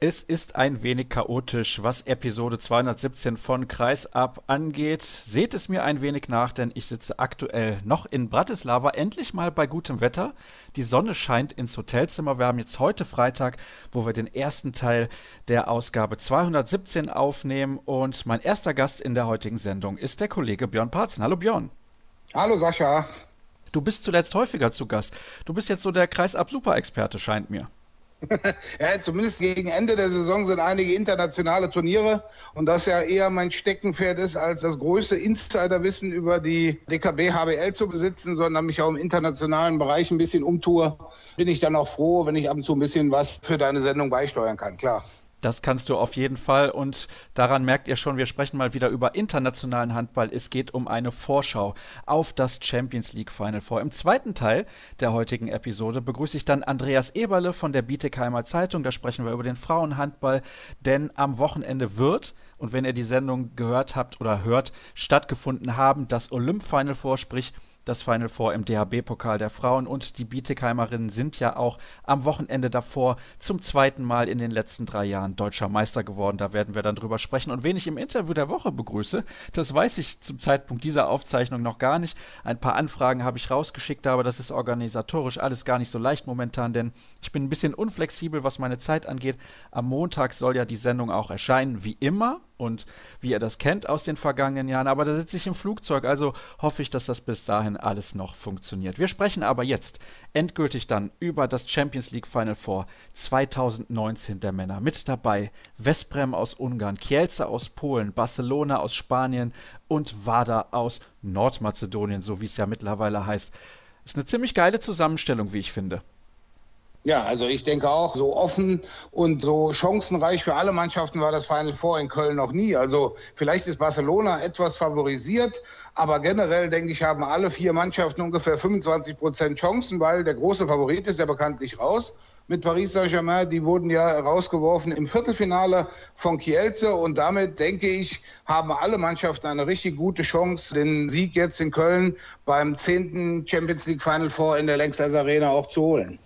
Es ist ein wenig chaotisch, was Episode 217 von Kreisab angeht. Seht es mir ein wenig nach, denn ich sitze aktuell noch in Bratislava, endlich mal bei gutem Wetter. Die Sonne scheint ins Hotelzimmer. Wir haben jetzt heute Freitag, wo wir den ersten Teil der Ausgabe 217 aufnehmen. Und mein erster Gast in der heutigen Sendung ist der Kollege Björn Parzen. Hallo Björn. Hallo Sascha. Du bist zuletzt häufiger zu Gast. Du bist jetzt so der Kreisab-Super-Experte, scheint mir. Ja, zumindest gegen Ende der Saison sind einige internationale Turniere und das ja eher mein Steckenpferd ist, als das größte Insiderwissen über die DKB HBL zu besitzen, sondern mich auch im internationalen Bereich ein bisschen umtue, bin ich dann auch froh, wenn ich ab und zu ein bisschen was für deine Sendung beisteuern kann, klar. Das kannst du auf jeden Fall. Und daran merkt ihr schon, wir sprechen mal wieder über internationalen Handball. Es geht um eine Vorschau auf das Champions League Final Four. Im zweiten Teil der heutigen Episode begrüße ich dann Andreas Eberle von der Bieteheimer Zeitung. Da sprechen wir über den Frauenhandball. Denn am Wochenende wird, und wenn ihr die Sendung gehört habt oder hört, stattgefunden haben, das Olymp Final Four, sprich das Final Four im DHB-Pokal der Frauen und die Bietigheimerinnen sind ja auch am Wochenende davor zum zweiten Mal in den letzten drei Jahren deutscher Meister geworden. Da werden wir dann drüber sprechen. Und wen ich im Interview der Woche begrüße, das weiß ich zum Zeitpunkt dieser Aufzeichnung noch gar nicht. Ein paar Anfragen habe ich rausgeschickt, aber das ist organisatorisch alles gar nicht so leicht momentan, denn ich bin ein bisschen unflexibel, was meine Zeit angeht. Am Montag soll ja die Sendung auch erscheinen, wie immer und wie ihr das kennt aus den vergangenen Jahren. Aber da sitze ich im Flugzeug, also hoffe ich, dass das bis dahin alles noch funktioniert. Wir sprechen aber jetzt endgültig dann über das Champions League Final Four 2019 der Männer. Mit dabei Vesprem aus Ungarn, Kielce aus Polen, Barcelona aus Spanien und Wada aus Nordmazedonien, so wie es ja mittlerweile heißt. Ist eine ziemlich geile Zusammenstellung, wie ich finde. Ja, also ich denke auch, so offen und so chancenreich für alle Mannschaften war das Final Four in Köln noch nie. Also vielleicht ist Barcelona etwas favorisiert, aber generell denke ich, haben alle vier Mannschaften ungefähr 25 Prozent Chancen, weil der große Favorit ist ja bekanntlich raus mit Paris Saint-Germain. Die wurden ja rausgeworfen im Viertelfinale von Kielce und damit denke ich, haben alle Mannschaften eine richtig gute Chance, den Sieg jetzt in Köln beim zehnten Champions League Final Four in der Längstes Arena auch zu holen.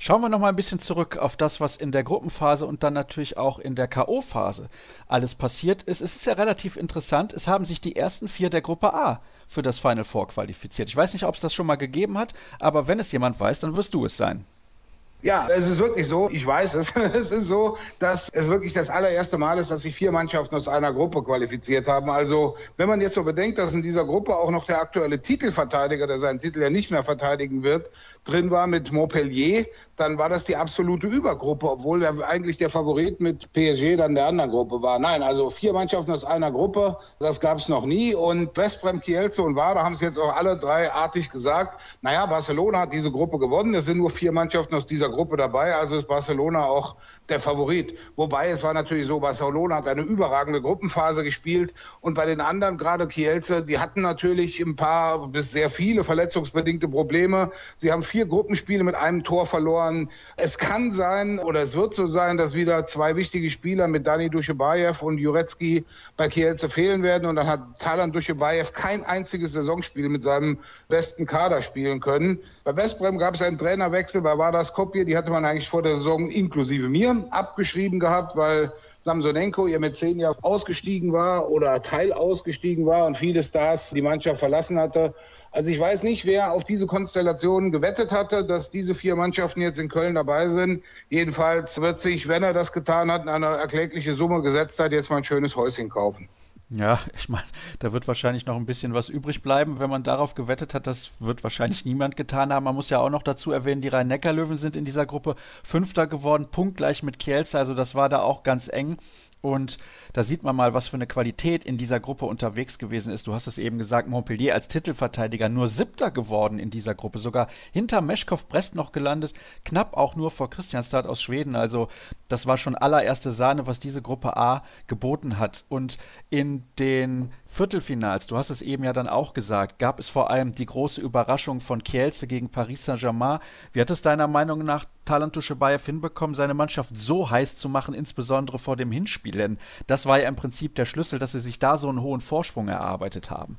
Schauen wir noch mal ein bisschen zurück auf das, was in der Gruppenphase und dann natürlich auch in der K.O.-Phase alles passiert ist. Es ist ja relativ interessant. Es haben sich die ersten vier der Gruppe A für das Final Four qualifiziert. Ich weiß nicht, ob es das schon mal gegeben hat, aber wenn es jemand weiß, dann wirst du es sein. Ja, es ist wirklich so. Ich weiß es. Es ist so, dass es wirklich das allererste Mal ist, dass sich vier Mannschaften aus einer Gruppe qualifiziert haben. Also, wenn man jetzt so bedenkt, dass in dieser Gruppe auch noch der aktuelle Titelverteidiger, der seinen Titel ja nicht mehr verteidigen wird, drin war mit Montpellier, dann war das die absolute Übergruppe, obwohl er eigentlich der Favorit mit PSG dann der anderen Gruppe war. Nein, also vier Mannschaften aus einer Gruppe, das gab es noch nie. Und Westbrem, Kielce und Wada haben es jetzt auch alle drei artig gesagt. Naja, Barcelona hat diese Gruppe gewonnen. Es sind nur vier Mannschaften aus dieser Gruppe dabei, also ist Barcelona auch der Favorit. Wobei es war natürlich so, Barcelona hat eine überragende Gruppenphase gespielt und bei den anderen, gerade Kielce, die hatten natürlich ein paar bis sehr viele verletzungsbedingte Probleme. Sie haben vier Gruppenspiele mit einem Tor verloren. Es kann sein oder es wird so sein, dass wieder zwei wichtige Spieler mit Dani Duschebaev und Jurecki bei Kielce fehlen werden und dann hat Talan Duschebaev kein einziges Saisonspiel mit seinem besten Kader spielen können. Bei Westbrem gab es einen Trainerwechsel, bei Vardar Skopje, die hatte man eigentlich vor der Saison inklusive mir abgeschrieben gehabt, weil Samsonenko ihr mit zehn Jahren ausgestiegen war oder Teil ausgestiegen war und viele Stars die Mannschaft verlassen hatte. Also ich weiß nicht, wer auf diese Konstellation gewettet hatte, dass diese vier Mannschaften jetzt in Köln dabei sind. Jedenfalls wird sich, wenn er das getan hat, eine erklägliche Summe gesetzt hat, jetzt mal ein schönes Häuschen kaufen. Ja, ich meine, da wird wahrscheinlich noch ein bisschen was übrig bleiben, wenn man darauf gewettet hat. Das wird wahrscheinlich niemand getan haben. Man muss ja auch noch dazu erwähnen, die Rhein-Neckar-Löwen sind in dieser Gruppe Fünfter geworden, punktgleich mit Kielce. Also das war da auch ganz eng. Und da sieht man mal, was für eine Qualität in dieser Gruppe unterwegs gewesen ist. Du hast es eben gesagt, Montpellier als Titelverteidiger nur siebter geworden in dieser Gruppe, sogar hinter Meschkow Brest noch gelandet, knapp auch nur vor Christianstad aus Schweden. Also das war schon allererste Sahne, was diese Gruppe A geboten hat. Und in den Viertelfinals, du hast es eben ja dann auch gesagt, gab es vor allem die große Überraschung von Kielce gegen Paris Saint-Germain. Wie hat es deiner Meinung nach Talant Duschebaev hinbekommen, seine Mannschaft so heiß zu machen, insbesondere vor dem Hinspiel? Denn das war ja im Prinzip der Schlüssel, dass sie sich da so einen hohen Vorsprung erarbeitet haben.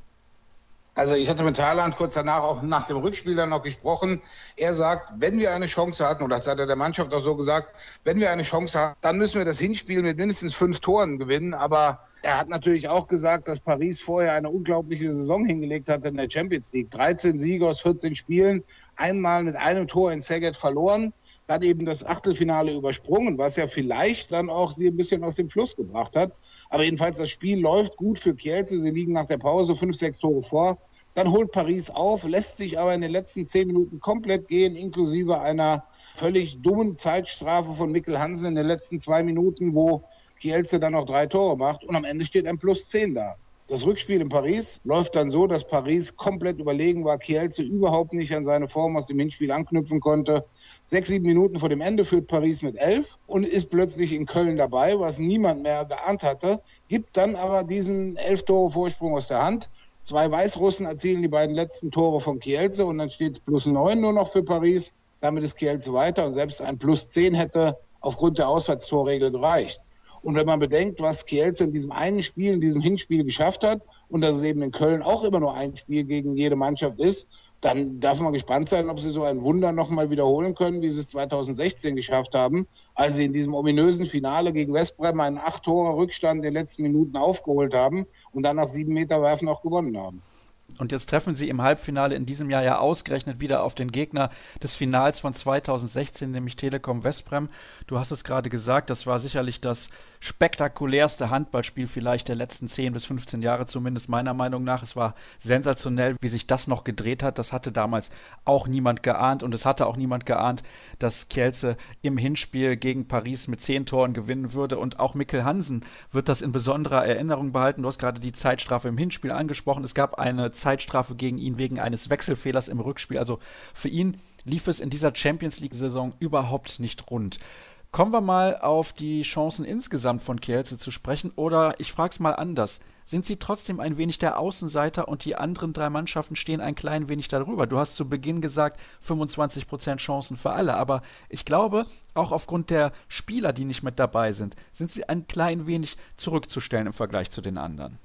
Also ich hatte mit Thailand kurz danach auch nach dem Rückspiel dann noch gesprochen. Er sagt, wenn wir eine Chance hatten, oder das hat er der Mannschaft auch so gesagt, wenn wir eine Chance haben, dann müssen wir das Hinspiel mit mindestens fünf Toren gewinnen. Aber er hat natürlich auch gesagt, dass Paris vorher eine unglaubliche Saison hingelegt hat in der Champions League. 13 Siege aus 14 Spielen, einmal mit einem Tor in Szeged verloren dann eben das Achtelfinale übersprungen, was ja vielleicht dann auch sie ein bisschen aus dem Fluss gebracht hat. Aber jedenfalls, das Spiel läuft gut für Kielce. Sie liegen nach der Pause fünf, sechs Tore vor. Dann holt Paris auf, lässt sich aber in den letzten zehn Minuten komplett gehen, inklusive einer völlig dummen Zeitstrafe von Mikkel Hansen in den letzten zwei Minuten, wo Kielce dann noch drei Tore macht. Und am Ende steht ein Plus zehn da. Das Rückspiel in Paris läuft dann so, dass Paris komplett überlegen war, Kielce überhaupt nicht an seine Form aus dem Hinspiel anknüpfen konnte. Sechs, sieben Minuten vor dem Ende führt Paris mit elf und ist plötzlich in Köln dabei, was niemand mehr geahnt hatte, gibt dann aber diesen elf Tore Vorsprung aus der Hand. Zwei Weißrussen erzielen die beiden letzten Tore von Kielce und dann steht plus neun nur noch für Paris. Damit ist Kielce weiter und selbst ein plus zehn hätte aufgrund der Auswärtstorregel gereicht. Und wenn man bedenkt, was Kielce in diesem einen Spiel, in diesem Hinspiel geschafft hat und dass es eben in Köln auch immer nur ein Spiel gegen jede Mannschaft ist, dann darf man gespannt sein, ob sie so ein Wunder nochmal wiederholen können, wie sie es 2016 geschafft haben, als sie in diesem ominösen Finale gegen Westbrem einen acht Tore Rückstand in den letzten Minuten aufgeholt haben und dann nach sieben Meter Werfen auch gewonnen haben. Und jetzt treffen sie im Halbfinale in diesem Jahr ja ausgerechnet wieder auf den Gegner des Finals von 2016, nämlich Telekom Westbrem. Du hast es gerade gesagt, das war sicherlich das spektakulärste Handballspiel vielleicht der letzten 10 bis 15 Jahre, zumindest meiner Meinung nach. Es war sensationell, wie sich das noch gedreht hat. Das hatte damals auch niemand geahnt und es hatte auch niemand geahnt, dass Kielce im Hinspiel gegen Paris mit 10 Toren gewinnen würde. Und auch Mikkel Hansen wird das in besonderer Erinnerung behalten. Du hast gerade die Zeitstrafe im Hinspiel angesprochen. Es gab eine Zeitstrafe gegen ihn wegen eines Wechselfehlers im Rückspiel. Also für ihn lief es in dieser Champions League-Saison überhaupt nicht rund. Kommen wir mal auf die Chancen insgesamt von Kielce zu sprechen oder ich frage es mal anders. Sind sie trotzdem ein wenig der Außenseiter und die anderen drei Mannschaften stehen ein klein wenig darüber? Du hast zu Beginn gesagt, 25% Chancen für alle, aber ich glaube, auch aufgrund der Spieler, die nicht mit dabei sind, sind sie ein klein wenig zurückzustellen im Vergleich zu den anderen.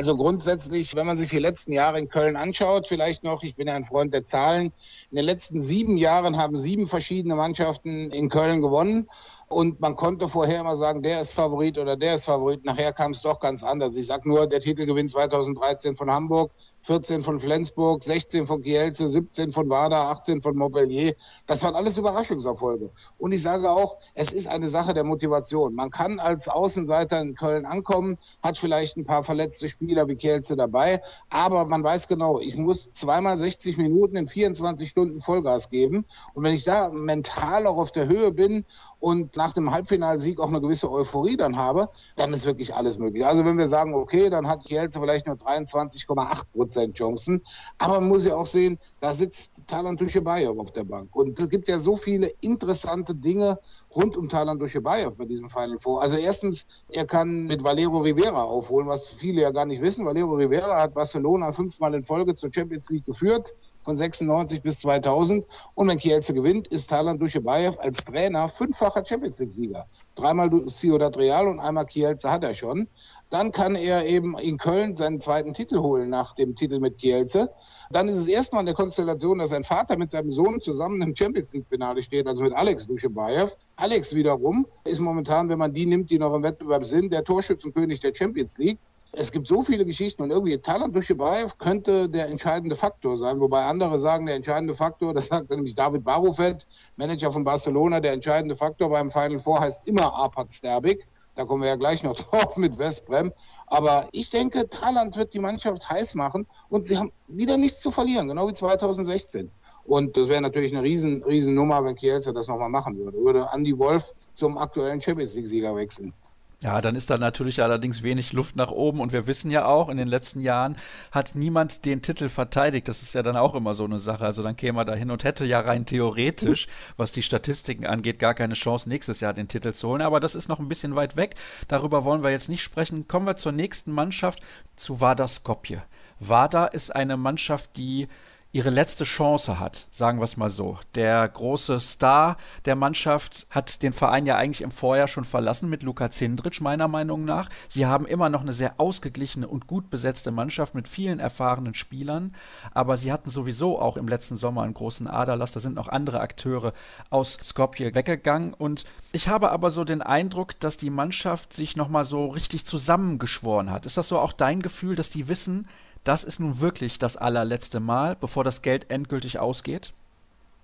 Also grundsätzlich, wenn man sich die letzten Jahre in Köln anschaut, vielleicht noch, ich bin ja ein Freund der Zahlen, in den letzten sieben Jahren haben sieben verschiedene Mannschaften in Köln gewonnen. Und man konnte vorher immer sagen, der ist Favorit oder der ist Favorit. Nachher kam es doch ganz anders. Ich sag nur, der Titelgewinn 2013 von Hamburg, 14 von Flensburg, 16 von Kielce, 17 von Wada, 18 von Montpellier. Das waren alles Überraschungserfolge. Und ich sage auch, es ist eine Sache der Motivation. Man kann als Außenseiter in Köln ankommen, hat vielleicht ein paar verletzte Spieler wie Kielce dabei, aber man weiß genau, ich muss zweimal 60 Minuten in 24 Stunden Vollgas geben. Und wenn ich da mental auch auf der Höhe bin und nach dem Halbfinalsieg auch eine gewisse Euphorie dann habe, dann ist wirklich alles möglich. Also wenn wir sagen, okay, dann hat Kielce vielleicht nur 23,8 Prozent Prozent Chancen. Aber man muss ja auch sehen, da sitzt Talan Duschebaev auf der Bank. Und es gibt ja so viele interessante Dinge rund um Talan Duschebaev bei diesem Final Four. Also erstens, er kann mit Valero Rivera aufholen, was viele ja gar nicht wissen. Valero Rivera hat Barcelona fünfmal in Folge zur Champions League geführt von 96 bis 2000. Und wenn Kielce gewinnt, ist Talan Duschebaev als Trainer fünffacher Champions League-Sieger. Dreimal Ciudad Real und einmal Kielce hat er schon. Dann kann er eben in Köln seinen zweiten Titel holen nach dem Titel mit Kielce. Dann ist es erstmal eine Konstellation, dass sein Vater mit seinem Sohn zusammen im Champions League-Finale steht, also mit Alex Duschebaev. Alex wiederum ist momentan, wenn man die nimmt, die noch im Wettbewerb sind, der Torschützenkönig der Champions League. Es gibt so viele Geschichten und irgendwie Talant Duschebaev könnte der entscheidende Faktor sein, wobei andere sagen, der entscheidende Faktor, das sagt nämlich David Barufet, Manager von Barcelona, der entscheidende Faktor beim Final Four heißt immer Arpad Sterbik. Da kommen wir ja gleich noch drauf mit Westbrem. Aber ich denke, Thailand wird die Mannschaft heiß machen und sie haben wieder nichts zu verlieren, genau wie 2016. Und das wäre natürlich eine riesen, riesen Nummer, wenn Kielce das nochmal machen würde. Würde Andy Wolf zum aktuellen Champions League-Sieger wechseln. Ja, dann ist da natürlich allerdings wenig Luft nach oben und wir wissen ja auch, in den letzten Jahren hat niemand den Titel verteidigt. Das ist ja dann auch immer so eine Sache. Also dann käme er da hin und hätte ja rein theoretisch, was die Statistiken angeht, gar keine Chance, nächstes Jahr den Titel zu holen. Aber das ist noch ein bisschen weit weg. Darüber wollen wir jetzt nicht sprechen. Kommen wir zur nächsten Mannschaft, zu Vada Skopje. Vada ist eine Mannschaft, die ihre letzte Chance hat, sagen wir es mal so. Der große Star der Mannschaft hat den Verein ja eigentlich im Vorjahr schon verlassen mit Luka Zindric, meiner Meinung nach. Sie haben immer noch eine sehr ausgeglichene und gut besetzte Mannschaft mit vielen erfahrenen Spielern, aber sie hatten sowieso auch im letzten Sommer einen großen Aderlass. Da sind noch andere Akteure aus Skopje weggegangen und ich habe aber so den Eindruck, dass die Mannschaft sich nochmal so richtig zusammengeschworen hat. Ist das so auch dein Gefühl, dass die wissen, das ist nun wirklich das allerletzte Mal, bevor das Geld endgültig ausgeht?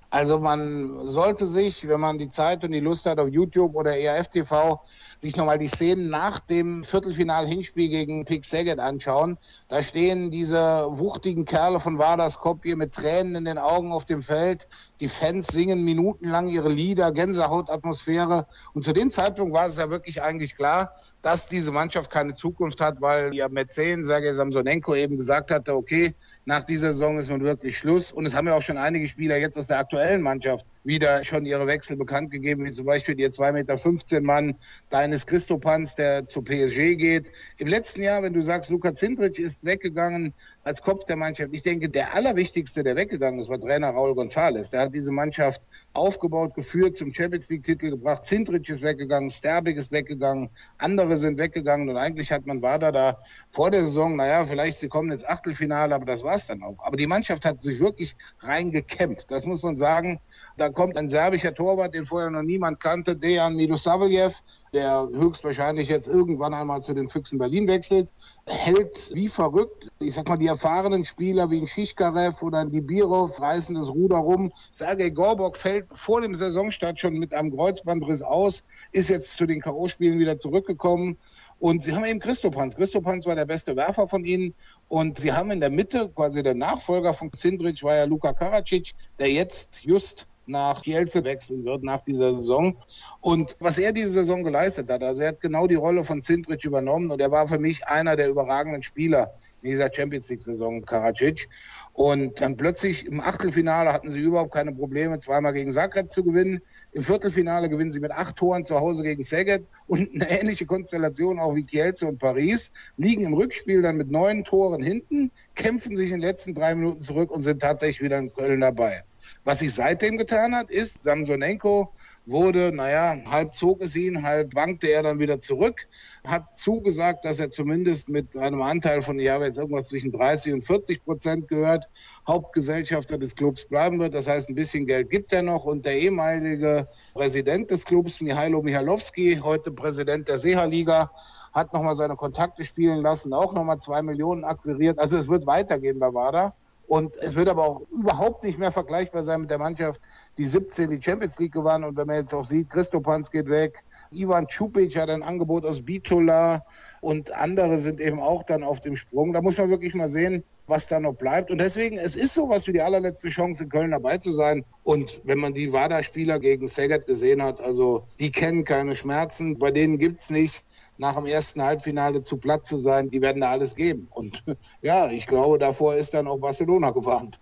Also man sollte sich, wenn man die Zeit und die Lust hat auf YouTube oder ERF TV, sich nochmal die Szenen nach dem Viertelfinal-Hinspiel gegen Pick Saget anschauen. Da stehen diese wuchtigen Kerle von Vardar Skopje mit Tränen in den Augen auf dem Feld. Die Fans singen minutenlang ihre Lieder, Gänsehautatmosphäre. Und zu dem Zeitpunkt war es ja wirklich eigentlich klar, dass diese Mannschaft keine Zukunft hat, weil ja Mäzen, Sergei Samsonenko eben gesagt hatte, okay, nach dieser Saison ist nun wirklich Schluss. Und es haben ja auch schon einige Spieler jetzt aus der aktuellen Mannschaft wieder schon ihre Wechsel bekannt gegeben, wie zum Beispiel der 2,15 Meter Mann Deines Christopans, der zu PSG geht. Im letzten Jahr, wenn du sagst, Luka Zindrich ist weggegangen als Kopf der Mannschaft, ich denke, der allerwichtigste, der weggegangen ist, war Trainer Raul González. Der hat diese Mannschaft aufgebaut, geführt, zum Champions League Titel gebracht. Zindrich ist weggegangen, Sterbig ist weggegangen, andere sind weggegangen und eigentlich hat man Wader da vor der Saison, naja, vielleicht sie kommen ins Achtelfinale, aber das war's dann auch. Aber die Mannschaft hat sich wirklich reingekämpft. Das muss man sagen. Da kommt ein serbischer Torwart, den vorher noch niemand kannte, Dejan Milosavljev, der höchstwahrscheinlich jetzt irgendwann einmal zu den Füchsen Berlin wechselt, hält wie verrückt. Ich sag mal, die erfahrenen Spieler wie ein Schischkarev oder ein Dibirov reißen das Ruder rum. Sergei Gorbok fällt vor dem Saisonstart schon mit einem Kreuzbandriss aus, ist jetzt zu den K.O.-Spielen wieder zurückgekommen. Und sie haben eben Christopans. Christopans war der beste Werfer von ihnen. Und sie haben in der Mitte, quasi der Nachfolger von Zindric war ja Luka Karacic, der jetzt just nach Kielce wechseln wird nach dieser Saison. Und was er diese Saison geleistet hat, also er hat genau die Rolle von Zindrich übernommen und er war für mich einer der überragenden Spieler in dieser Champions League-Saison, Karacic. Und dann plötzlich im Achtelfinale hatten sie überhaupt keine Probleme, zweimal gegen Zagreb zu gewinnen. Im Viertelfinale gewinnen sie mit acht Toren zu Hause gegen Szeged und eine ähnliche Konstellation auch wie Kielce und Paris, liegen im Rückspiel dann mit neun Toren hinten, kämpfen sich in den letzten drei Minuten zurück und sind tatsächlich wieder in Köln dabei. Was sich seitdem getan hat, ist, Samsonenko wurde, naja, halb zog es ihn, halb wankte er dann wieder zurück, hat zugesagt, dass er zumindest mit einem Anteil von, ich habe jetzt irgendwas zwischen 30 und 40 Prozent gehört, Hauptgesellschafter des Clubs bleiben wird. Das heißt, ein bisschen Geld gibt er noch. Und der ehemalige Präsident des Clubs, Mihailo Michalowski, heute Präsident der Seha-Liga, hat nochmal seine Kontakte spielen lassen, auch nochmal zwei Millionen akquiriert. Also es wird weitergehen bei WADA. Und es wird aber auch überhaupt nicht mehr vergleichbar sein mit der Mannschaft, die 17 die Champions League gewann. Und wenn man jetzt auch sieht, Christopans geht weg, Ivan Čupic hat ein Angebot aus Bitola und andere sind eben auch dann auf dem Sprung. Da muss man wirklich mal sehen, was da noch bleibt. Und deswegen, es ist sowas wie die allerletzte Chance, in Köln dabei zu sein. Und wenn man die WADA-Spieler gegen Saget gesehen hat, also die kennen keine Schmerzen, bei denen gibt's nicht nach dem ersten Halbfinale zu platt zu sein, die werden da alles geben. Und ja, ich glaube, davor ist dann auch Barcelona gewarnt.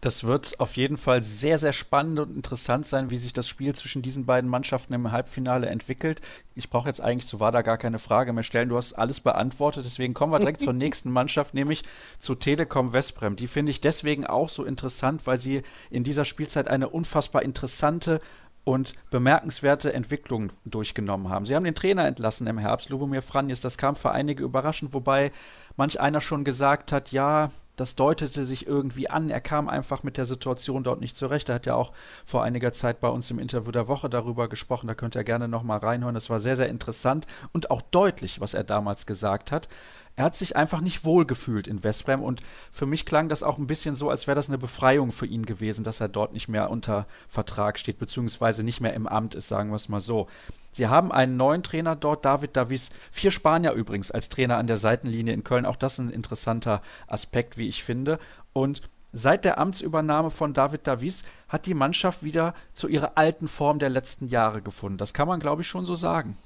Das wird auf jeden Fall sehr, sehr spannend und interessant sein, wie sich das Spiel zwischen diesen beiden Mannschaften im Halbfinale entwickelt. Ich brauche jetzt eigentlich zu WADA gar keine Frage mehr stellen. Du hast alles beantwortet. Deswegen kommen wir direkt zur nächsten Mannschaft, nämlich zu Telekom Westbrem. Die finde ich deswegen auch so interessant, weil sie in dieser Spielzeit eine unfassbar interessante und bemerkenswerte Entwicklungen durchgenommen haben. Sie haben den Trainer entlassen im Herbst, Lubomir Franjes. Das kam für einige überraschend, wobei manch einer schon gesagt hat, ja, das deutete sich irgendwie an. Er kam einfach mit der Situation dort nicht zurecht. Er hat ja auch vor einiger Zeit bei uns im Interview der Woche darüber gesprochen. Da könnt ihr gerne nochmal reinhören. Das war sehr, sehr interessant und auch deutlich, was er damals gesagt hat er hat sich einfach nicht wohlgefühlt in Westbrem und für mich klang das auch ein bisschen so, als wäre das eine Befreiung für ihn gewesen, dass er dort nicht mehr unter Vertrag steht, beziehungsweise nicht mehr im Amt ist, sagen wir es mal so. Sie haben einen neuen Trainer dort, David Davis, vier Spanier übrigens als Trainer an der Seitenlinie in Köln. Auch das ein interessanter Aspekt, wie ich finde. Und Seit der Amtsübernahme von David Davis hat die Mannschaft wieder zu ihrer alten Form der letzten Jahre gefunden. Das kann man, glaube ich, schon so sagen.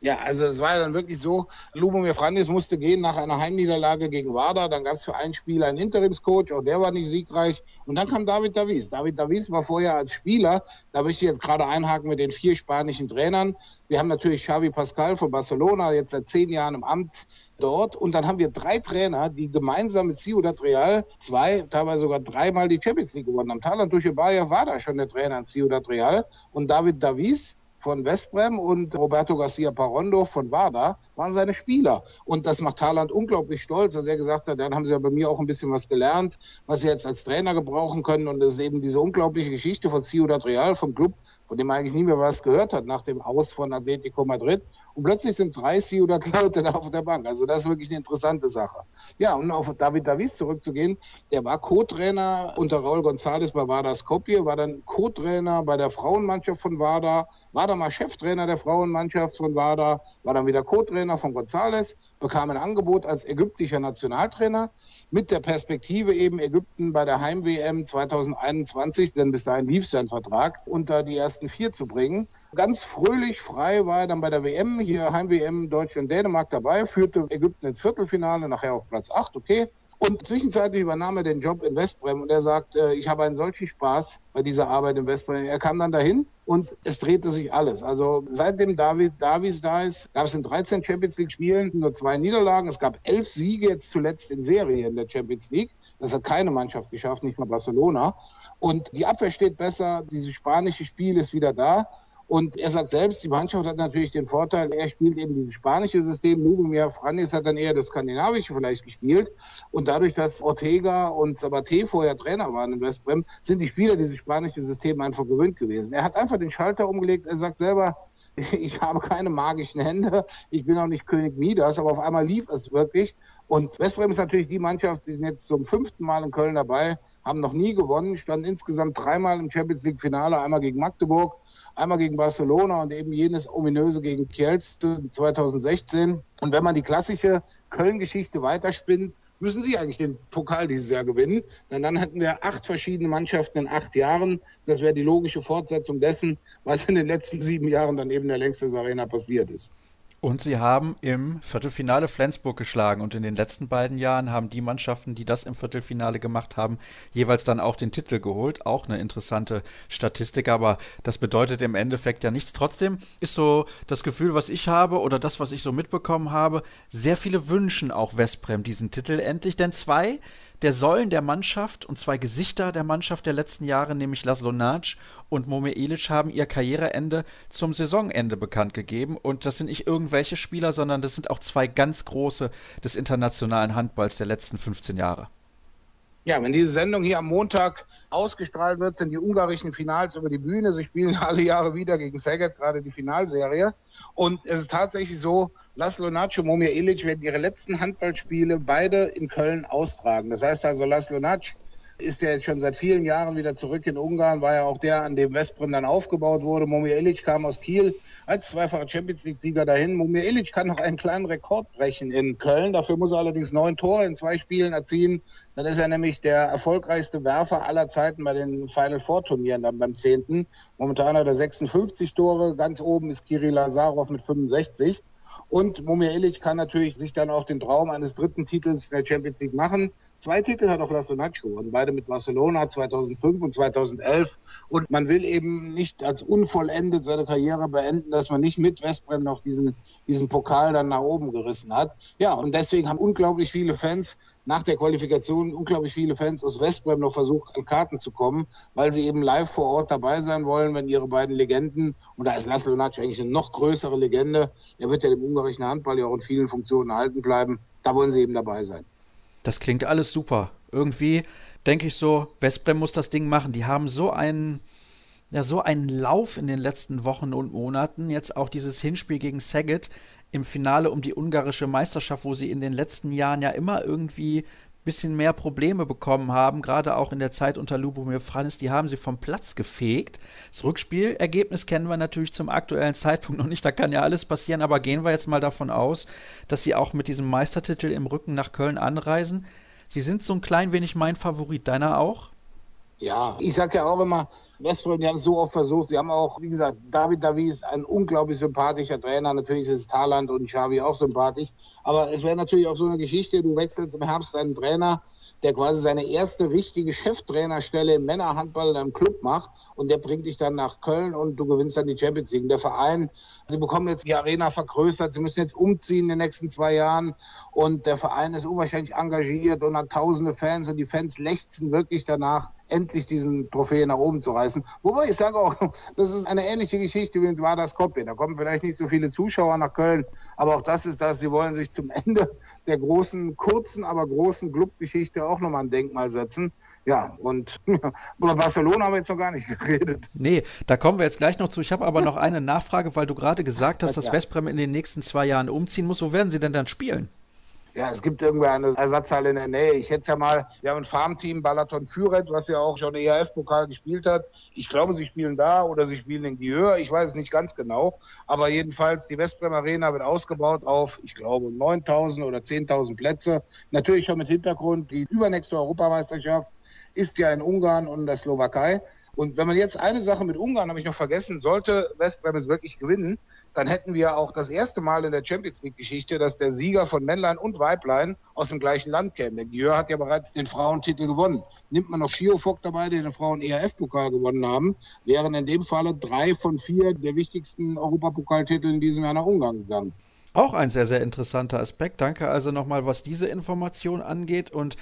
Ja, also es war ja dann wirklich so, Lubomir Frandis musste gehen nach einer Heimniederlage gegen Wada. Dann gab es für ein Spiel einen Interimscoach, auch der war nicht siegreich. Und dann kam David Davies. David Davies war vorher als Spieler, da möchte ich jetzt gerade einhaken mit den vier spanischen Trainern. Wir haben natürlich Xavi Pascal von Barcelona, jetzt seit zehn Jahren im Amt dort. Und dann haben wir drei Trainer, die gemeinsam mit Ciudad Real zwei, teilweise sogar dreimal die Champions League gewonnen haben. Talan Duschebaya war da schon der Trainer in Ciudad Real. Und David Davies von Westbrem und Roberto Garcia Parondo von WADA waren seine Spieler. Und das macht Haaland unglaublich stolz, dass er gesagt hat, dann haben sie ja bei mir auch ein bisschen was gelernt, was sie jetzt als Trainer gebrauchen können. Und das ist eben diese unglaubliche Geschichte von Ciudad Real, vom Club, von dem man eigentlich nie mehr was gehört hat nach dem Aus von Atletico Madrid. Und plötzlich sind drei Ciudad-Leute da auf der Bank. Also das ist wirklich eine interessante Sache. Ja, und auf David Davis zurückzugehen, der war Co-Trainer unter Raul González bei Vada Skopje, war dann Co-Trainer bei der Frauenmannschaft von Vada, war dann mal Cheftrainer der Frauenmannschaft von Vada, war dann wieder Co-Trainer von González, bekam ein Angebot als ägyptischer Nationaltrainer mit der Perspektive eben Ägypten bei der Heim-WM 2021, denn bis dahin lief sein Vertrag, unter die ersten vier zu bringen. Ganz fröhlich, frei war er dann bei der WM, hier Heim-WM Deutschland-Dänemark dabei, führte Ägypten ins Viertelfinale, nachher auf Platz 8, okay. Und zwischenzeitlich übernahm er den Job in Westbrem und er sagt, ich habe einen solchen Spaß bei dieser Arbeit in Westbrem. Er kam dann dahin und es drehte sich alles. Also seitdem David, Davis da ist, gab es in 13 Champions League Spielen nur zwei Niederlagen. Es gab elf Siege jetzt zuletzt in Serie in der Champions League. Das hat keine Mannschaft geschafft, nicht mal Barcelona. Und die Abwehr steht besser, dieses spanische Spiel ist wieder da. Und er sagt selbst, die Mannschaft hat natürlich den Vorteil, er spielt eben dieses spanische System. Lubomir Franis hat dann eher das skandinavische vielleicht gespielt. Und dadurch, dass Ortega und Sabate vorher Trainer waren in Westbrem, sind die Spieler dieses spanische System einfach gewöhnt gewesen. Er hat einfach den Schalter umgelegt. Er sagt selber, ich habe keine magischen Hände, ich bin auch nicht König Midas, aber auf einmal lief es wirklich. Und Westbrem ist natürlich die Mannschaft, die sind jetzt zum fünften Mal in Köln dabei, haben noch nie gewonnen, standen insgesamt dreimal im Champions League Finale, einmal gegen Magdeburg, einmal gegen Barcelona und eben jenes ominöse gegen Kielce 2016. Und wenn man die klassische Köln-Geschichte weiterspinnt, müssen sie eigentlich den Pokal dieses Jahr gewinnen. Denn dann hätten wir acht verschiedene Mannschaften in acht Jahren. Das wäre die logische Fortsetzung dessen, was in den letzten sieben Jahren dann eben der längste Arena passiert ist. Und sie haben im Viertelfinale Flensburg geschlagen. Und in den letzten beiden Jahren haben die Mannschaften, die das im Viertelfinale gemacht haben, jeweils dann auch den Titel geholt. Auch eine interessante Statistik, aber das bedeutet im Endeffekt ja nichts. Trotzdem ist so das Gefühl, was ich habe oder das, was ich so mitbekommen habe, sehr viele wünschen auch Westbrem diesen Titel endlich. Denn zwei der Säulen der Mannschaft und zwei Gesichter der Mannschaft der letzten Jahre, nämlich Laszlo Nac und Mome Ilic, haben ihr Karriereende zum Saisonende bekannt gegeben. Und das sind nicht irgendwelche Spieler, sondern das sind auch zwei ganz große des internationalen Handballs der letzten 15 Jahre. Ja, wenn diese Sendung hier am Montag ausgestrahlt wird, sind die ungarischen Finals über die Bühne. Sie spielen alle Jahre wieder gegen Szeged, gerade die Finalserie. Und es ist tatsächlich so, Laszlo Nac und Momir Ilic werden ihre letzten Handballspiele beide in Köln austragen. Das heißt also, Laszlo Nac ist ja jetzt schon seit vielen Jahren wieder zurück in Ungarn, war ja auch der, an dem Westbrem dann aufgebaut wurde. Momir Ilic kam aus Kiel als zweifacher Champions League-Sieger dahin. Momir Ilic kann noch einen kleinen Rekord brechen in Köln. Dafür muss er allerdings neun Tore in zwei Spielen erzielen. Dann ist er nämlich der erfolgreichste Werfer aller Zeiten bei den Final Four Turnieren dann beim zehnten. Momentan hat er 56 Tore. Ganz oben ist Kirill Lazarov mit 65. Und Momir Ilic kann natürlich sich dann auch den Traum eines dritten Titels der Champions League machen. Zwei Titel hat auch Nacho und beide mit Barcelona 2005 und 2011. Und man will eben nicht als unvollendet seine Karriere beenden, dass man nicht mit Westbrem noch diesen, diesen Pokal dann nach oben gerissen hat. Ja, und deswegen haben unglaublich viele Fans nach der Qualifikation, unglaublich viele Fans aus Westbrem noch versucht, an Karten zu kommen, weil sie eben live vor Ort dabei sein wollen, wenn ihre beiden Legenden, und da ist Laszlo Nacho eigentlich eine noch größere Legende, er wird ja dem ungarischen Handball ja auch in vielen Funktionen erhalten bleiben, da wollen sie eben dabei sein. Das klingt alles super. Irgendwie denke ich so, Westbrem muss das Ding machen. Die haben so einen, ja, so einen Lauf in den letzten Wochen und Monaten. Jetzt auch dieses Hinspiel gegen Saget im Finale um die ungarische Meisterschaft, wo sie in den letzten Jahren ja immer irgendwie bisschen mehr Probleme bekommen haben, gerade auch in der Zeit unter Lubomir Franis, die haben sie vom Platz gefegt. Das Rückspielergebnis kennen wir natürlich zum aktuellen Zeitpunkt noch nicht, da kann ja alles passieren, aber gehen wir jetzt mal davon aus, dass sie auch mit diesem Meistertitel im Rücken nach Köln anreisen. Sie sind so ein klein wenig mein Favorit, deiner auch? Ja, ich sage ja auch immer, Westbrem, die haben es so oft versucht. Sie haben auch, wie gesagt, David Davies, ein unglaublich sympathischer Trainer. Natürlich ist Thailand und Xavi auch sympathisch. Aber es wäre natürlich auch so eine Geschichte, du wechselst im Herbst einen Trainer, der quasi seine erste richtige Cheftrainerstelle im Männerhandball in einem Club macht und der bringt dich dann nach Köln und du gewinnst dann die Champions League. Der Verein, sie bekommen jetzt die Arena vergrößert, sie müssen jetzt umziehen in den nächsten zwei Jahren und der Verein ist unwahrscheinlich engagiert und hat tausende Fans und die Fans lechzen wirklich danach, endlich diesen Trophäe nach oben zu reißen. Wobei ich sage auch, das ist eine ähnliche Geschichte wie war das Skopje. Da kommen vielleicht nicht so viele Zuschauer nach Köln, aber auch das ist das. Sie wollen sich zum Ende der großen, kurzen, aber großen Clubgeschichte auch nochmal ein Denkmal setzen. Ja, und über Barcelona haben wir jetzt noch gar nicht geredet. Nee, da kommen wir jetzt gleich noch zu. Ich habe aber noch eine Nachfrage, weil du gerade gesagt hast, dass Westbrem in den nächsten zwei Jahren umziehen muss. Wo werden sie denn dann spielen? Ja, es gibt irgendwie eine Ersatzhalle in der Nähe. Ich hätte ja mal, sie haben ein Farmteam, Balaton Füret, was ja auch schon ERF-Pokal gespielt hat. Ich glaube, sie spielen da oder sie spielen in Gihör. Ich weiß es nicht ganz genau. Aber jedenfalls, die Westbrem Arena wird ausgebaut auf, ich glaube, 9000 oder 10.000 Plätze. Natürlich schon mit Hintergrund. Die übernächste Europameisterschaft ist ja in Ungarn und in der Slowakei. Und wenn man jetzt eine Sache mit Ungarn, habe ich noch vergessen, sollte Westbrem es wirklich gewinnen, dann hätten wir auch das erste Mal in der Champions League-Geschichte, dass der Sieger von Männlein und Weiblein aus dem gleichen Land käme. Der Gieur hat ja bereits den Frauentitel gewonnen. Nimmt man noch Schiofok dabei, die den Frauen ERF-Pokal gewonnen haben, wären in dem Falle drei von vier der wichtigsten Europapokaltitel in diesem Jahr nach Ungarn gegangen. Auch ein sehr, sehr interessanter Aspekt. Danke also nochmal, was diese Information angeht. Und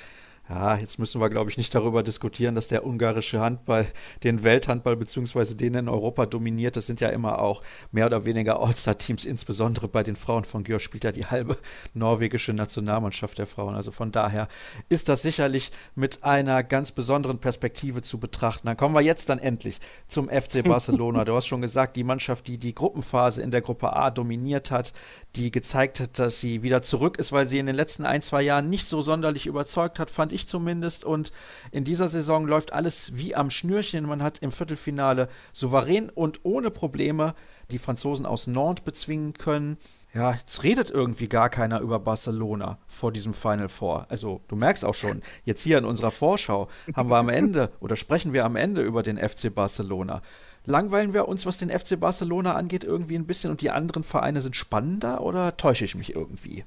ja, jetzt müssen wir, glaube ich, nicht darüber diskutieren, dass der ungarische Handball den Welthandball bzw. den in Europa dominiert. Das sind ja immer auch mehr oder weniger All-Star-Teams, insbesondere bei den Frauen von Györ spielt ja die halbe norwegische Nationalmannschaft der Frauen. Also von daher ist das sicherlich mit einer ganz besonderen Perspektive zu betrachten. Dann kommen wir jetzt dann endlich zum FC Barcelona. du hast schon gesagt, die Mannschaft, die die Gruppenphase in der Gruppe A dominiert hat, die gezeigt hat, dass sie wieder zurück ist, weil sie in den letzten ein, zwei Jahren nicht so sonderlich überzeugt hat, fand ich zumindest. Und in dieser Saison läuft alles wie am Schnürchen. Man hat im Viertelfinale souverän und ohne Probleme die Franzosen aus Nantes bezwingen können. Ja, jetzt redet irgendwie gar keiner über Barcelona vor diesem Final Four. Also, du merkst auch schon, jetzt hier in unserer Vorschau haben wir am Ende oder sprechen wir am Ende über den FC Barcelona langweilen wir uns, was den FC Barcelona angeht, irgendwie ein bisschen und die anderen Vereine sind spannender oder täusche ich mich irgendwie?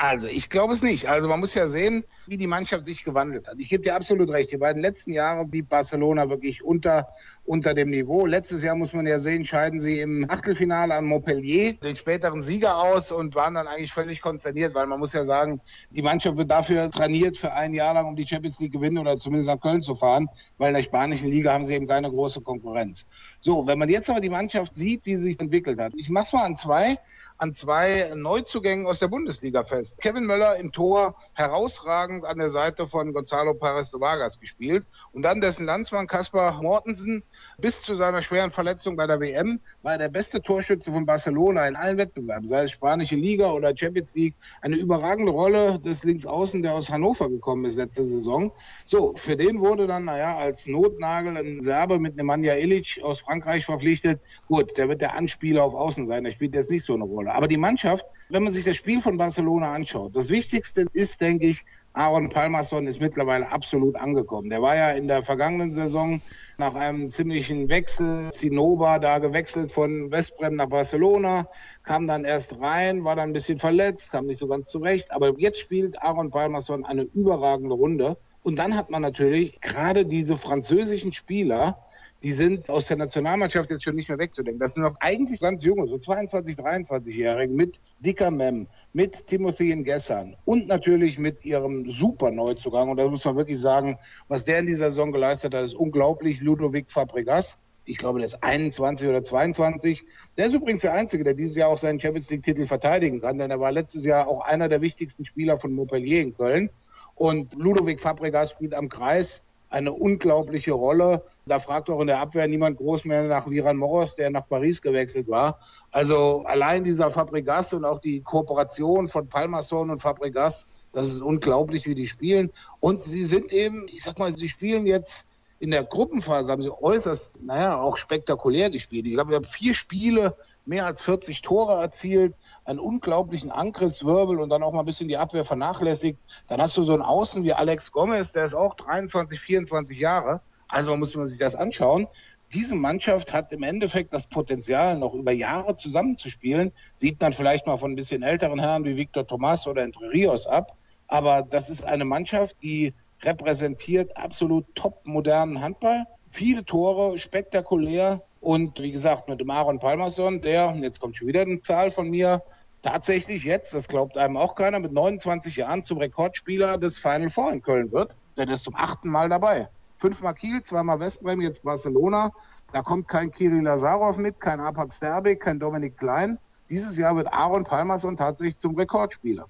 Also ich glaube es nicht. Also man muss ja sehen, wie die Mannschaft sich gewandelt hat. Ich gebe dir absolut recht. Die beiden letzten Jahre blieb Barcelona wirklich unter, unter dem Niveau. Letztes Jahr muss man ja sehen, scheiden sie im Achtelfinale an Montpellier den späteren Sieger aus und waren dann eigentlich völlig konsterniert, weil man muss ja sagen, die Mannschaft wird dafür trainiert, für ein Jahr lang um die Champions League gewinnen oder zumindest nach Köln zu fahren, weil in der spanischen Liga haben sie eben keine große Konkurrenz. So, wenn man jetzt aber die Mannschaft sieht, wie sie sich entwickelt hat. Ich mach's mal an zwei an zwei Neuzugängen aus der Bundesliga fest. Kevin Möller im Tor herausragend an der Seite von Gonzalo Pares de Vargas gespielt und dann dessen Landsmann Kaspar Mortensen bis zu seiner schweren Verletzung bei der WM war er der beste Torschütze von Barcelona in allen Wettbewerben, sei es spanische Liga oder Champions League. Eine überragende Rolle des Linksaußen, der aus Hannover gekommen ist letzte Saison. So, für den wurde dann, naja, als Notnagel ein Serbe mit Nemanja Ilic aus Frankreich verpflichtet. Gut, der wird der Anspieler auf Außen sein, der spielt jetzt nicht so eine Rolle. Barcelona. Aber die Mannschaft, wenn man sich das Spiel von Barcelona anschaut, das Wichtigste ist, denke ich, Aaron Palmerson ist mittlerweile absolut angekommen. Der war ja in der vergangenen Saison nach einem ziemlichen Wechsel, Zinnober da gewechselt von Westbrem nach Barcelona, kam dann erst rein, war dann ein bisschen verletzt, kam nicht so ganz zurecht. Aber jetzt spielt Aaron Palmerson eine überragende Runde. Und dann hat man natürlich gerade diese französischen Spieler, die sind aus der Nationalmannschaft jetzt schon nicht mehr wegzudenken. Das sind noch eigentlich ganz junge, so 22, 23-Jährige mit Dicker Mem, mit Timothy Gessan und natürlich mit ihrem super Neuzugang. Und da muss man wirklich sagen, was der in dieser Saison geleistet hat, ist unglaublich. Ludovic Fabregas. Ich glaube, der ist 21 oder 22. Der ist übrigens der Einzige, der dieses Jahr auch seinen Champions League-Titel verteidigen kann, denn er war letztes Jahr auch einer der wichtigsten Spieler von Montpellier in Köln. Und Ludovic Fabregas spielt am Kreis eine unglaubliche Rolle. Da fragt auch in der Abwehr niemand groß mehr nach Viran Moros, der nach Paris gewechselt war. Also allein dieser Fabregas und auch die Kooperation von Palmason und Fabregas, das ist unglaublich, wie die spielen. Und sie sind eben, ich sag mal, sie spielen jetzt in der Gruppenphase haben sie äußerst, naja, auch spektakulär gespielt. Ich glaube, wir haben vier Spiele, mehr als 40 Tore erzielt, einen unglaublichen Angriffswirbel und dann auch mal ein bisschen die Abwehr vernachlässigt. Dann hast du so einen Außen wie Alex Gomez, der ist auch 23, 24 Jahre. Also man muss sich das anschauen. Diese Mannschaft hat im Endeffekt das Potenzial, noch über Jahre zusammenzuspielen. Sieht man vielleicht mal von ein bisschen älteren Herren wie Victor Tomas oder Entre Rios ab. Aber das ist eine Mannschaft, die repräsentiert absolut top modernen Handball. Viele Tore, spektakulär. Und wie gesagt, mit dem Aaron Palmerson, der, jetzt kommt schon wieder eine Zahl von mir, tatsächlich jetzt, das glaubt einem auch keiner, mit 29 Jahren zum Rekordspieler des Final Four in Köln wird. Der ist zum achten Mal dabei. Fünfmal Kiel, zweimal Westbrem, jetzt Barcelona. Da kommt kein Kirill Lazarov mit, kein Apat Sterbik, kein Dominik Klein. Dieses Jahr wird Aaron Palmerson tatsächlich zum Rekordspieler.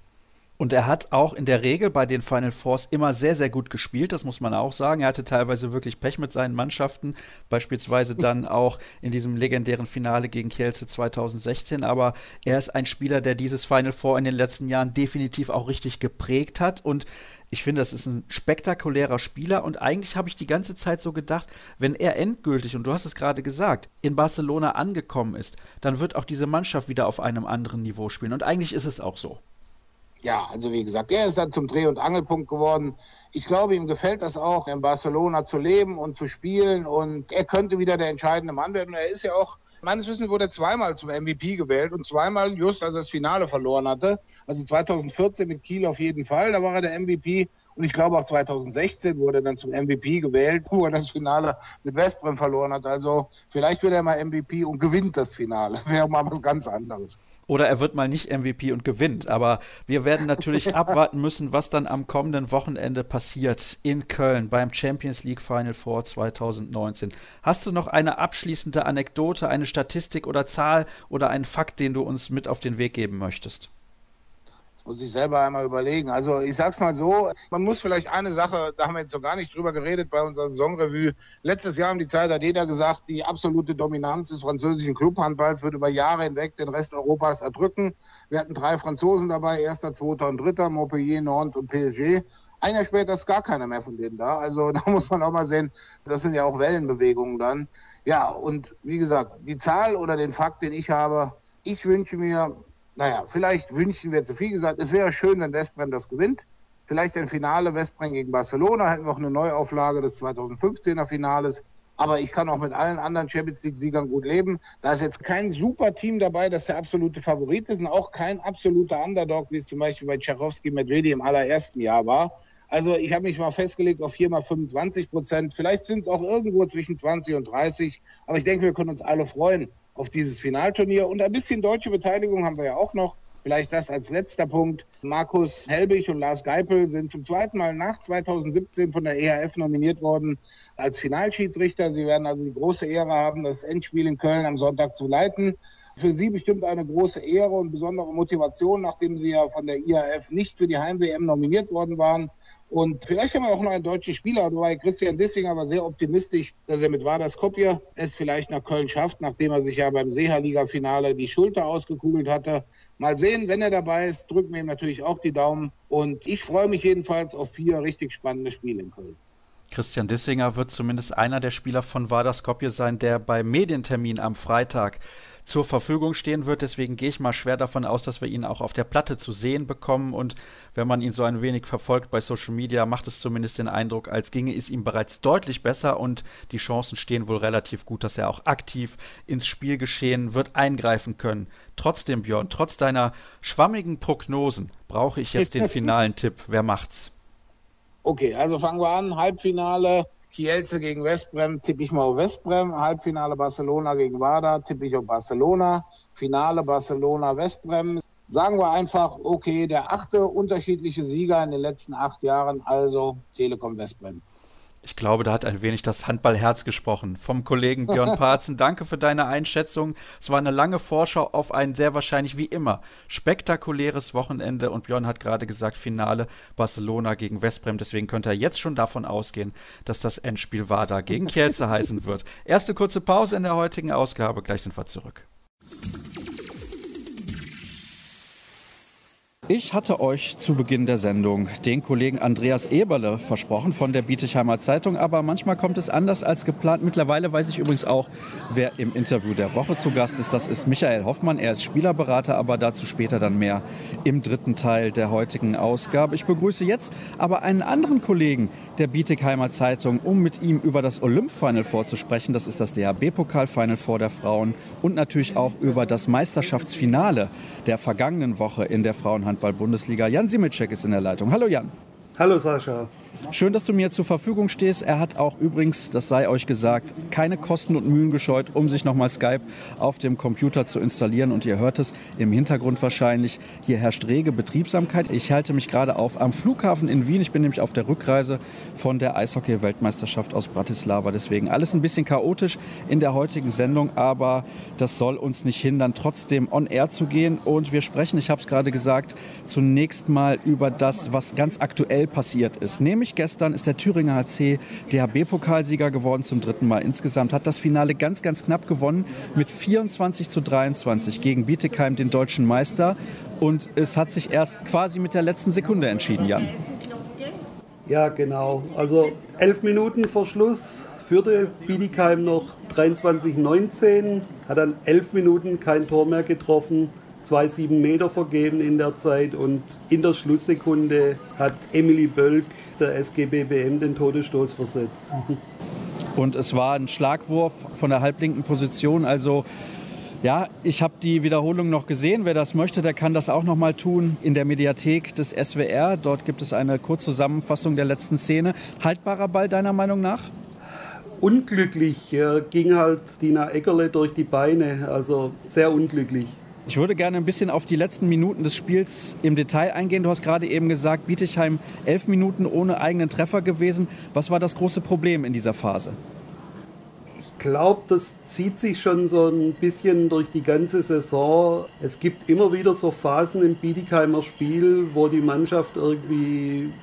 Und er hat auch in der Regel bei den Final Fours immer sehr, sehr gut gespielt, das muss man auch sagen. Er hatte teilweise wirklich Pech mit seinen Mannschaften, beispielsweise dann auch in diesem legendären Finale gegen Kielce 2016. Aber er ist ein Spieler, der dieses Final Four in den letzten Jahren definitiv auch richtig geprägt hat. Und ich finde, das ist ein spektakulärer Spieler. Und eigentlich habe ich die ganze Zeit so gedacht, wenn er endgültig, und du hast es gerade gesagt, in Barcelona angekommen ist, dann wird auch diese Mannschaft wieder auf einem anderen Niveau spielen. Und eigentlich ist es auch so. Ja, also wie gesagt, er ist dann zum Dreh- und Angelpunkt geworden. Ich glaube, ihm gefällt das auch, in Barcelona zu leben und zu spielen. Und er könnte wieder der entscheidende Mann werden. Er ist ja auch, meines Wissens wurde er zweimal zum MVP gewählt und zweimal just, als er das Finale verloren hatte. Also 2014 mit Kiel auf jeden Fall, da war er der MVP. Und ich glaube auch 2016 wurde er dann zum MVP gewählt, wo er das Finale mit Westbrem verloren hat. Also vielleicht wird er mal MVP und gewinnt das Finale. Wäre mal was ganz anderes oder er wird mal nicht MVP und gewinnt. Aber wir werden natürlich abwarten müssen, was dann am kommenden Wochenende passiert in Köln beim Champions League Final Four 2019. Hast du noch eine abschließende Anekdote, eine Statistik oder Zahl oder einen Fakt, den du uns mit auf den Weg geben möchtest? Muss ich selber einmal überlegen. Also ich sag's mal so, man muss vielleicht eine Sache, da haben wir jetzt so gar nicht drüber geredet bei unserer Saisonrevue. Letztes Jahr haben die Zeit hat jeder gesagt, die absolute Dominanz des französischen Clubhandballs wird über Jahre hinweg den Rest Europas erdrücken. Wir hatten drei Franzosen dabei, erster, zweiter und dritter, Montpellier, Nantes und PSG. Ein Jahr später ist gar keiner mehr von denen da. Also da muss man auch mal sehen, das sind ja auch Wellenbewegungen dann. Ja, und wie gesagt, die Zahl oder den Fakt, den ich habe, ich wünsche mir, naja, vielleicht wünschen wir zu viel gesagt. Es wäre schön, wenn Westbrem das gewinnt. Vielleicht ein Finale Westbrem gegen Barcelona, hätten wir auch eine Neuauflage des 2015er Finales. Aber ich kann auch mit allen anderen Champions League-Siegern gut leben. Da ist jetzt kein super Team dabei, das der absolute Favorit ist und auch kein absoluter Underdog, wie es zum Beispiel bei Tchaikovsky Medvedi im allerersten Jahr war. Also ich habe mich mal festgelegt auf 4 mal 25 Prozent. Vielleicht sind es auch irgendwo zwischen 20 und 30. Aber ich denke, wir können uns alle freuen auf dieses Finalturnier. Und ein bisschen deutsche Beteiligung haben wir ja auch noch. Vielleicht das als letzter Punkt. Markus Helbig und Lars Geipel sind zum zweiten Mal nach 2017 von der EHF nominiert worden als Finalschiedsrichter. Sie werden also die große Ehre haben, das Endspiel in Köln am Sonntag zu leiten. Für Sie bestimmt eine große Ehre und besondere Motivation, nachdem Sie ja von der IAF nicht für die Heim-WM nominiert worden waren. Und vielleicht haben wir auch noch einen deutschen Spieler, wobei Christian Dissinger war sehr optimistisch, dass er mit Vardar Skopje es vielleicht nach Köln schafft, nachdem er sich ja beim Seeha-Liga-Finale die Schulter ausgekugelt hatte. Mal sehen, wenn er dabei ist, drücken wir ihm natürlich auch die Daumen. Und ich freue mich jedenfalls auf vier richtig spannende Spiele in Köln. Christian Dissinger wird zumindest einer der Spieler von Vardar Skopje sein, der beim Medientermin am Freitag zur Verfügung stehen wird. Deswegen gehe ich mal schwer davon aus, dass wir ihn auch auf der Platte zu sehen bekommen. Und wenn man ihn so ein wenig verfolgt bei Social Media, macht es zumindest den Eindruck, als ginge es ihm bereits deutlich besser und die Chancen stehen wohl relativ gut, dass er auch aktiv ins Spielgeschehen wird eingreifen können. Trotzdem, Björn, trotz deiner schwammigen Prognosen brauche ich jetzt den finalen Tipp. Wer macht's? Okay, also fangen wir an. Halbfinale Kielce gegen Westbrem tippe ich mal auf Westbrem. Halbfinale Barcelona gegen Wada tippe ich auf Barcelona. Finale Barcelona Westbrem. Sagen wir einfach, okay, der achte unterschiedliche Sieger in den letzten acht Jahren, also Telekom Westbrem. Ich glaube, da hat ein wenig das Handballherz gesprochen. Vom Kollegen Björn Parzen, danke für deine Einschätzung. Es war eine lange Vorschau auf ein sehr wahrscheinlich wie immer spektakuläres Wochenende und Björn hat gerade gesagt, Finale Barcelona gegen Westbrem. Deswegen könnte er jetzt schon davon ausgehen, dass das Endspiel Wada gegen Kielce heißen wird. Erste kurze Pause in der heutigen Ausgabe. Gleich sind wir zurück. Ich hatte euch zu Beginn der Sendung den Kollegen Andreas Eberle versprochen von der Bietigheimer Zeitung, aber manchmal kommt es anders als geplant. Mittlerweile weiß ich übrigens auch, wer im Interview der Woche zu Gast ist. Das ist Michael Hoffmann. Er ist Spielerberater, aber dazu später dann mehr im dritten Teil der heutigen Ausgabe. Ich begrüße jetzt aber einen anderen Kollegen der Bietigheimer Zeitung, um mit ihm über das Olymp-Final vorzusprechen. Das ist das DHB-Pokal-Final vor der Frauen und natürlich auch über das Meisterschaftsfinale der vergangenen Woche in der Frauenhandball-Bundesliga. Jan Simicek ist in der Leitung. Hallo Jan. Hallo Sascha. Schön, dass du mir zur Verfügung stehst. Er hat auch übrigens, das sei euch gesagt, keine Kosten und Mühen gescheut, um sich nochmal Skype auf dem Computer zu installieren. Und ihr hört es im Hintergrund wahrscheinlich. Hier herrscht rege Betriebsamkeit. Ich halte mich gerade auf am Flughafen in Wien. Ich bin nämlich auf der Rückreise von der Eishockey-Weltmeisterschaft aus Bratislava. Deswegen alles ein bisschen chaotisch in der heutigen Sendung, aber das soll uns nicht hindern, trotzdem on air zu gehen. Und wir sprechen, ich habe es gerade gesagt, zunächst mal über das, was ganz aktuell passiert ist. Nämlich Nämlich gestern ist der Thüringer HC DHB-Pokalsieger geworden zum dritten Mal insgesamt. Hat das Finale ganz, ganz knapp gewonnen mit 24 zu 23 gegen Bietigheim, den deutschen Meister. Und es hat sich erst quasi mit der letzten Sekunde entschieden, Jan. Ja, genau. Also elf Minuten vor Schluss führte Bietigheim noch 23-19, hat dann elf Minuten kein Tor mehr getroffen zwei sieben Meter vergeben in der Zeit und in der Schlusssekunde hat Emily Bölk der SGBBM den Todesstoß versetzt. Und es war ein Schlagwurf von der halblinken Position, also ja, ich habe die Wiederholung noch gesehen. Wer das möchte, der kann das auch noch mal tun in der Mediathek des SWR. Dort gibt es eine Kurzzusammenfassung der letzten Szene. Haltbarer Ball deiner Meinung nach? Unglücklich äh, ging halt Dina Eckerle durch die Beine, also sehr unglücklich. Ich würde gerne ein bisschen auf die letzten Minuten des Spiels im Detail eingehen. Du hast gerade eben gesagt, Bietigheim elf Minuten ohne eigenen Treffer gewesen. Was war das große Problem in dieser Phase? Ich glaube, das zieht sich schon so ein bisschen durch die ganze Saison. Es gibt immer wieder so Phasen im Bietigheimer Spiel, wo die Mannschaft irgendwie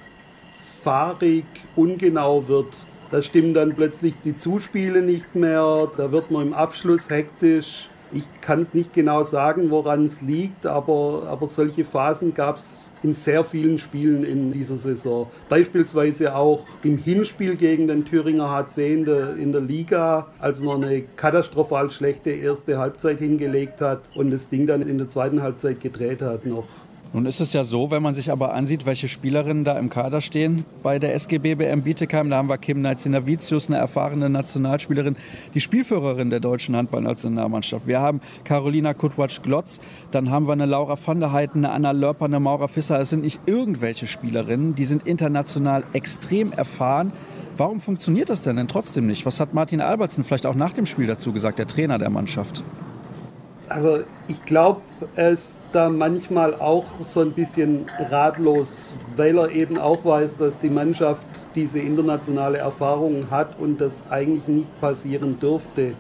fahrig, ungenau wird. Da stimmen dann plötzlich die Zuspiele nicht mehr, da wird man im Abschluss hektisch. Ich kann es nicht genau sagen, woran es liegt, aber, aber solche Phasen gab es in sehr vielen Spielen in dieser Saison. Beispielsweise auch im Hinspiel gegen den Thüringer HC in der, in der Liga, als man eine katastrophal schlechte erste Halbzeit hingelegt hat und das Ding dann in der zweiten Halbzeit gedreht hat noch. Nun ist es ja so, wenn man sich aber ansieht, welche Spielerinnen da im Kader stehen bei der SGB BM Bietigheim, da haben wir Kim Neitzinavicius, eine erfahrene Nationalspielerin, die Spielführerin der deutschen Handballnationalmannschaft. Wir haben Carolina Kutwatsch-Glotz, dann haben wir eine Laura van der Heiden, eine Anna Lörper, eine Maura Fisser. Es sind nicht irgendwelche Spielerinnen, die sind international extrem erfahren. Warum funktioniert das denn, denn trotzdem nicht? Was hat Martin Albertsen vielleicht auch nach dem Spiel dazu gesagt, der Trainer der Mannschaft? Also ich glaube, er ist da manchmal auch so ein bisschen ratlos, weil er eben auch weiß, dass die Mannschaft diese internationale Erfahrung hat und das eigentlich nicht passieren dürfte.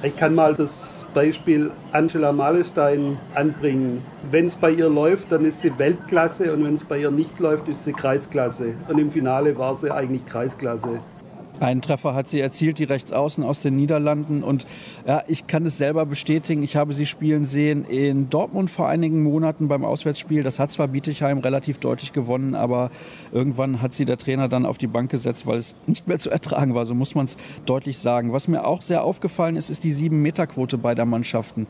Ich kann mal das Beispiel Angela Malestein anbringen. Wenn es bei ihr läuft, dann ist sie Weltklasse und wenn es bei ihr nicht läuft, ist sie Kreisklasse. Und im Finale war sie eigentlich Kreisklasse. Einen Treffer hat sie erzielt, die Rechtsaußen aus den Niederlanden. Und ja, ich kann es selber bestätigen. Ich habe sie spielen sehen in Dortmund vor einigen Monaten beim Auswärtsspiel. Das hat zwar Bietigheim relativ deutlich gewonnen, aber irgendwann hat sie der Trainer dann auf die Bank gesetzt, weil es nicht mehr zu ertragen war. So muss man es deutlich sagen. Was mir auch sehr aufgefallen ist, ist die 7-Meter-Quote beider Mannschaften.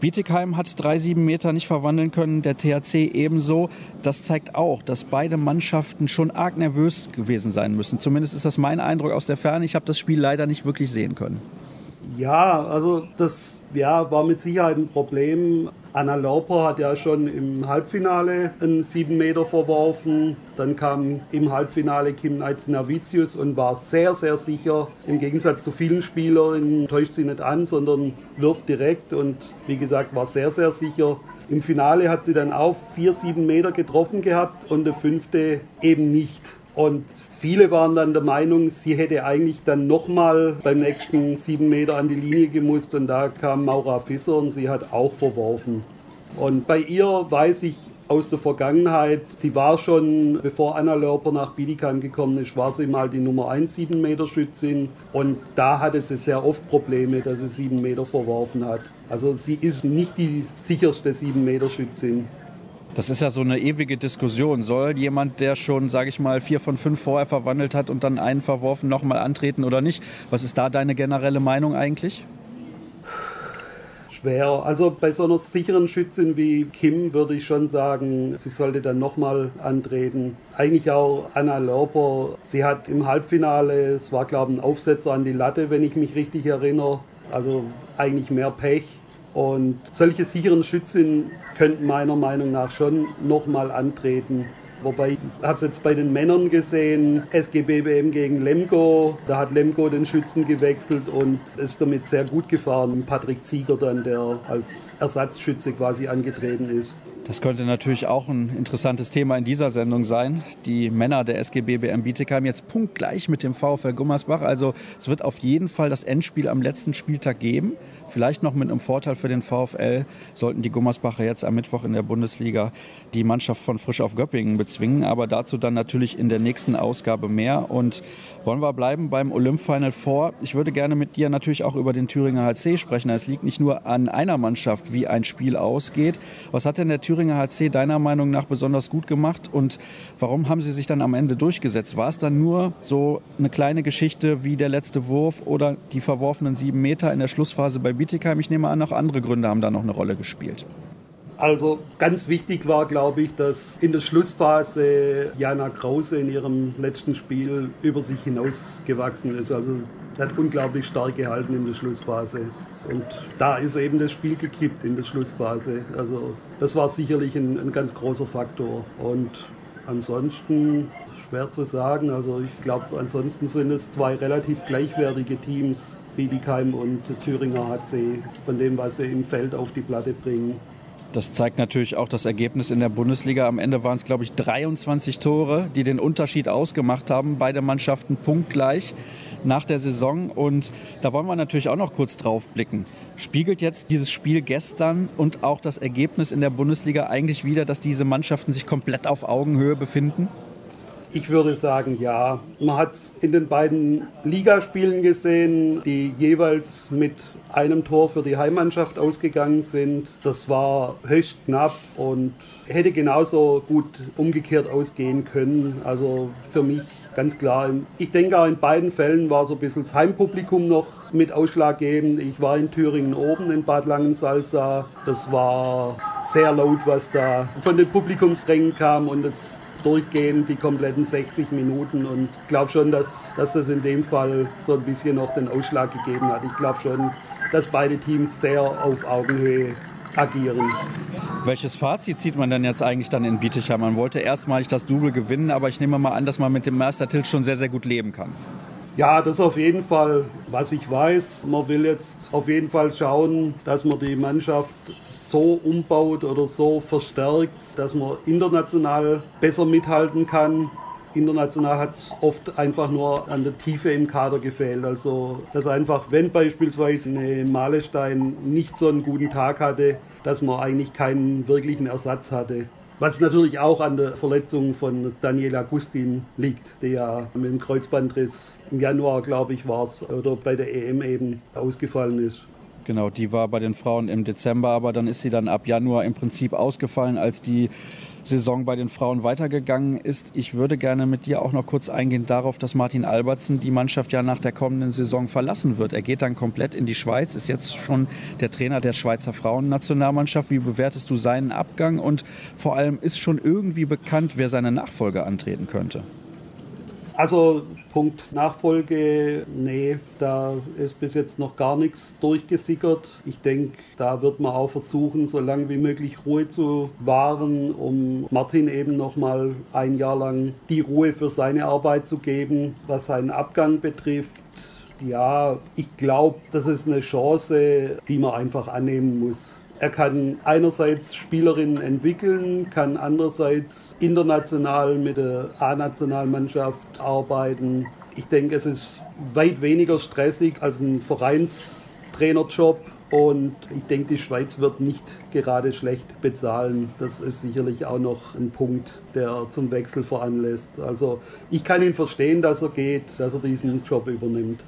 Bietigheim hat drei 7 Meter nicht verwandeln können, der THC ebenso. Das zeigt auch, dass beide Mannschaften schon arg nervös gewesen sein müssen. Zumindest ist das mein Eindruck aus der Ferne. Ich habe das Spiel leider nicht wirklich sehen können. Ja, also das ja, war mit Sicherheit ein Problem. Anna Lauper hat ja schon im Halbfinale einen 7 Meter verworfen. Dann kam im Halbfinale Kim Navicius und war sehr, sehr sicher. Im Gegensatz zu vielen Spielern täuscht sie nicht an, sondern wirft direkt und wie gesagt war sehr, sehr sicher. Im Finale hat sie dann auch 4, 7 Meter getroffen gehabt und der fünfte eben nicht. Und Viele waren dann der Meinung, sie hätte eigentlich dann nochmal beim nächsten sieben Meter an die Linie gemusst und da kam Maura Fisser und sie hat auch verworfen. Und bei ihr weiß ich aus der Vergangenheit, sie war schon, bevor Anna Lörper nach Bietigheim gekommen ist, war sie mal die Nummer 1 7 Meter Schützin und da hatte sie sehr oft Probleme, dass sie 7 Meter verworfen hat. Also sie ist nicht die sicherste 7 Meter Schützin. Das ist ja so eine ewige Diskussion. Soll jemand, der schon, sage ich mal, vier von fünf vorher verwandelt hat und dann einen verworfen, nochmal antreten oder nicht? Was ist da deine generelle Meinung eigentlich? schwer. Also bei so einer sicheren Schützin wie Kim würde ich schon sagen, sie sollte dann nochmal antreten. Eigentlich auch Anna Lörper. Sie hat im Halbfinale, es war glaube ich ein Aufsetzer an die Latte, wenn ich mich richtig erinnere. Also eigentlich mehr Pech. Und solche sicheren Schützen könnten meiner Meinung nach schon nochmal antreten. Wobei, ich habe es jetzt bei den Männern gesehen, SGBBM gegen Lemgo. Da hat Lemgo den Schützen gewechselt und ist damit sehr gut gefahren. Patrick Zieger dann, der als Ersatzschütze quasi angetreten ist. Das könnte natürlich auch ein interessantes Thema in dieser Sendung sein. Die Männer der SGB BM Bietigheim jetzt punktgleich mit dem VfL Gummersbach. Also es wird auf jeden Fall das Endspiel am letzten Spieltag geben. Vielleicht noch mit einem Vorteil für den VfL sollten die Gummersbacher jetzt am Mittwoch in der Bundesliga die Mannschaft von Frisch auf Göppingen bezwingen. Aber dazu dann natürlich in der nächsten Ausgabe mehr. Und wollen wir bleiben beim Olymp Final. Ich würde gerne mit dir natürlich auch über den Thüringer HC sprechen. Es liegt nicht nur an einer Mannschaft, wie ein Spiel ausgeht. Was hat denn der Thüringer HC deiner Meinung nach besonders gut gemacht und warum haben sie sich dann am Ende durchgesetzt? War es dann nur so eine kleine Geschichte wie der letzte Wurf oder die verworfenen sieben Meter in der Schlussphase bei Bietigheim? Ich nehme an, auch andere Gründe haben da noch eine Rolle gespielt. Also ganz wichtig war, glaube ich, dass in der Schlussphase Jana Krause in ihrem letzten Spiel über sich hinausgewachsen ist. Also hat unglaublich stark gehalten in der Schlussphase. Und da ist eben das Spiel gekippt in der Schlussphase. Also das war sicherlich ein, ein ganz großer Faktor. Und ansonsten schwer zu sagen. Also ich glaube, ansonsten sind es zwei relativ gleichwertige Teams, Bietigheim und Thüringer HC, von dem, was sie im Feld auf die Platte bringen. Das zeigt natürlich auch das Ergebnis in der Bundesliga. Am Ende waren es, glaube ich, 23 Tore, die den Unterschied ausgemacht haben. Beide Mannschaften punktgleich nach der Saison. Und da wollen wir natürlich auch noch kurz drauf blicken. Spiegelt jetzt dieses Spiel gestern und auch das Ergebnis in der Bundesliga eigentlich wieder, dass diese Mannschaften sich komplett auf Augenhöhe befinden? Ich würde sagen, ja. Man hat es in den beiden Ligaspielen gesehen, die jeweils mit einem Tor für die Heimmannschaft ausgegangen sind. Das war höchst knapp und hätte genauso gut umgekehrt ausgehen können. Also für mich ganz klar. Ich denke auch in beiden Fällen war so ein bisschen das Heimpublikum noch mit ausschlaggebend. Ich war in Thüringen oben in Bad Langensalza. Das war sehr laut, was da von den Publikumsrängen kam und es durchgehend die kompletten 60 Minuten und ich glaube schon, dass, dass das in dem Fall so ein bisschen noch den Ausschlag gegeben hat. Ich glaube schon, dass beide Teams sehr auf Augenhöhe agieren. Welches Fazit zieht man denn jetzt eigentlich dann in Bietigheim? Man wollte erstmalig das Double gewinnen, aber ich nehme mal an, dass man mit dem Meistertitel schon sehr, sehr gut leben kann. Ja, das auf jeden Fall. Was ich weiß, man will jetzt auf jeden Fall schauen, dass man die Mannschaft so umbaut oder so verstärkt, dass man international besser mithalten kann. International hat es oft einfach nur an der Tiefe im Kader gefehlt. Also, dass einfach, wenn beispielsweise eine Malestein nicht so einen guten Tag hatte, dass man eigentlich keinen wirklichen Ersatz hatte. Was natürlich auch an der Verletzung von Daniel Agustin liegt, der ja mit dem Kreuzbandriss im Januar, glaube ich, war es, oder bei der EM eben ausgefallen ist. Genau, die war bei den Frauen im Dezember, aber dann ist sie dann ab Januar im Prinzip ausgefallen, als die Saison bei den Frauen weitergegangen ist. Ich würde gerne mit dir auch noch kurz eingehen darauf, dass Martin Albertsen die Mannschaft ja nach der kommenden Saison verlassen wird. Er geht dann komplett in die Schweiz, ist jetzt schon der Trainer der Schweizer Frauennationalmannschaft. Wie bewertest du seinen Abgang und vor allem ist schon irgendwie bekannt, wer seine Nachfolge antreten könnte? Also Punkt Nachfolge, nee, da ist bis jetzt noch gar nichts durchgesickert. Ich denke, da wird man auch versuchen, so lange wie möglich Ruhe zu wahren, um Martin eben noch mal ein Jahr lang die Ruhe für seine Arbeit zu geben, was seinen Abgang betrifft. Ja, ich glaube, das ist eine Chance, die man einfach annehmen muss. Er kann einerseits Spielerinnen entwickeln, kann andererseits international mit der A-Nationalmannschaft arbeiten. Ich denke, es ist weit weniger stressig als ein Vereinstrainerjob. Und ich denke, die Schweiz wird nicht gerade schlecht bezahlen. Das ist sicherlich auch noch ein Punkt, der zum Wechsel veranlässt. Also ich kann ihn verstehen, dass er geht, dass er diesen Job übernimmt.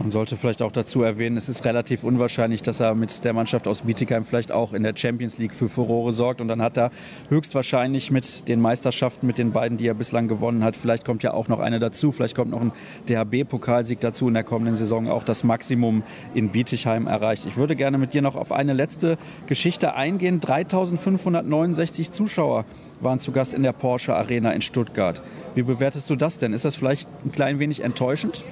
Man sollte vielleicht auch dazu erwähnen, es ist relativ unwahrscheinlich, dass er mit der Mannschaft aus Bietigheim vielleicht auch in der Champions League für Furore sorgt. Und dann hat er höchstwahrscheinlich mit den Meisterschaften, mit den beiden, die er bislang gewonnen hat, vielleicht kommt ja auch noch eine dazu, vielleicht kommt noch ein DHB-Pokalsieg dazu in der kommenden Saison, auch das Maximum in Bietigheim erreicht. Ich würde gerne mit dir noch auf eine letzte Geschichte eingehen. 3569 Zuschauer waren zu Gast in der Porsche Arena in Stuttgart. Wie bewertest du das denn? Ist das vielleicht ein klein wenig enttäuschend?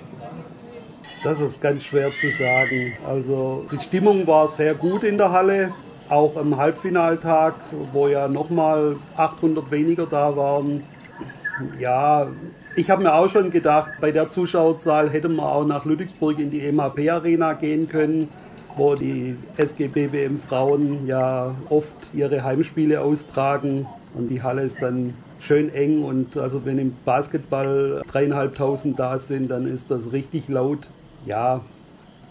Das ist ganz schwer zu sagen. Also die Stimmung war sehr gut in der Halle, auch am Halbfinaltag, wo ja nochmal 800 weniger da waren. Ja, ich habe mir auch schon gedacht, bei der Zuschauerzahl hätte man auch nach Ludwigsburg in die MHP Arena gehen können, wo die SGBBM Frauen ja oft ihre Heimspiele austragen und die Halle ist dann schön eng und also wenn im Basketball dreieinhalbtausend da sind, dann ist das richtig laut ja,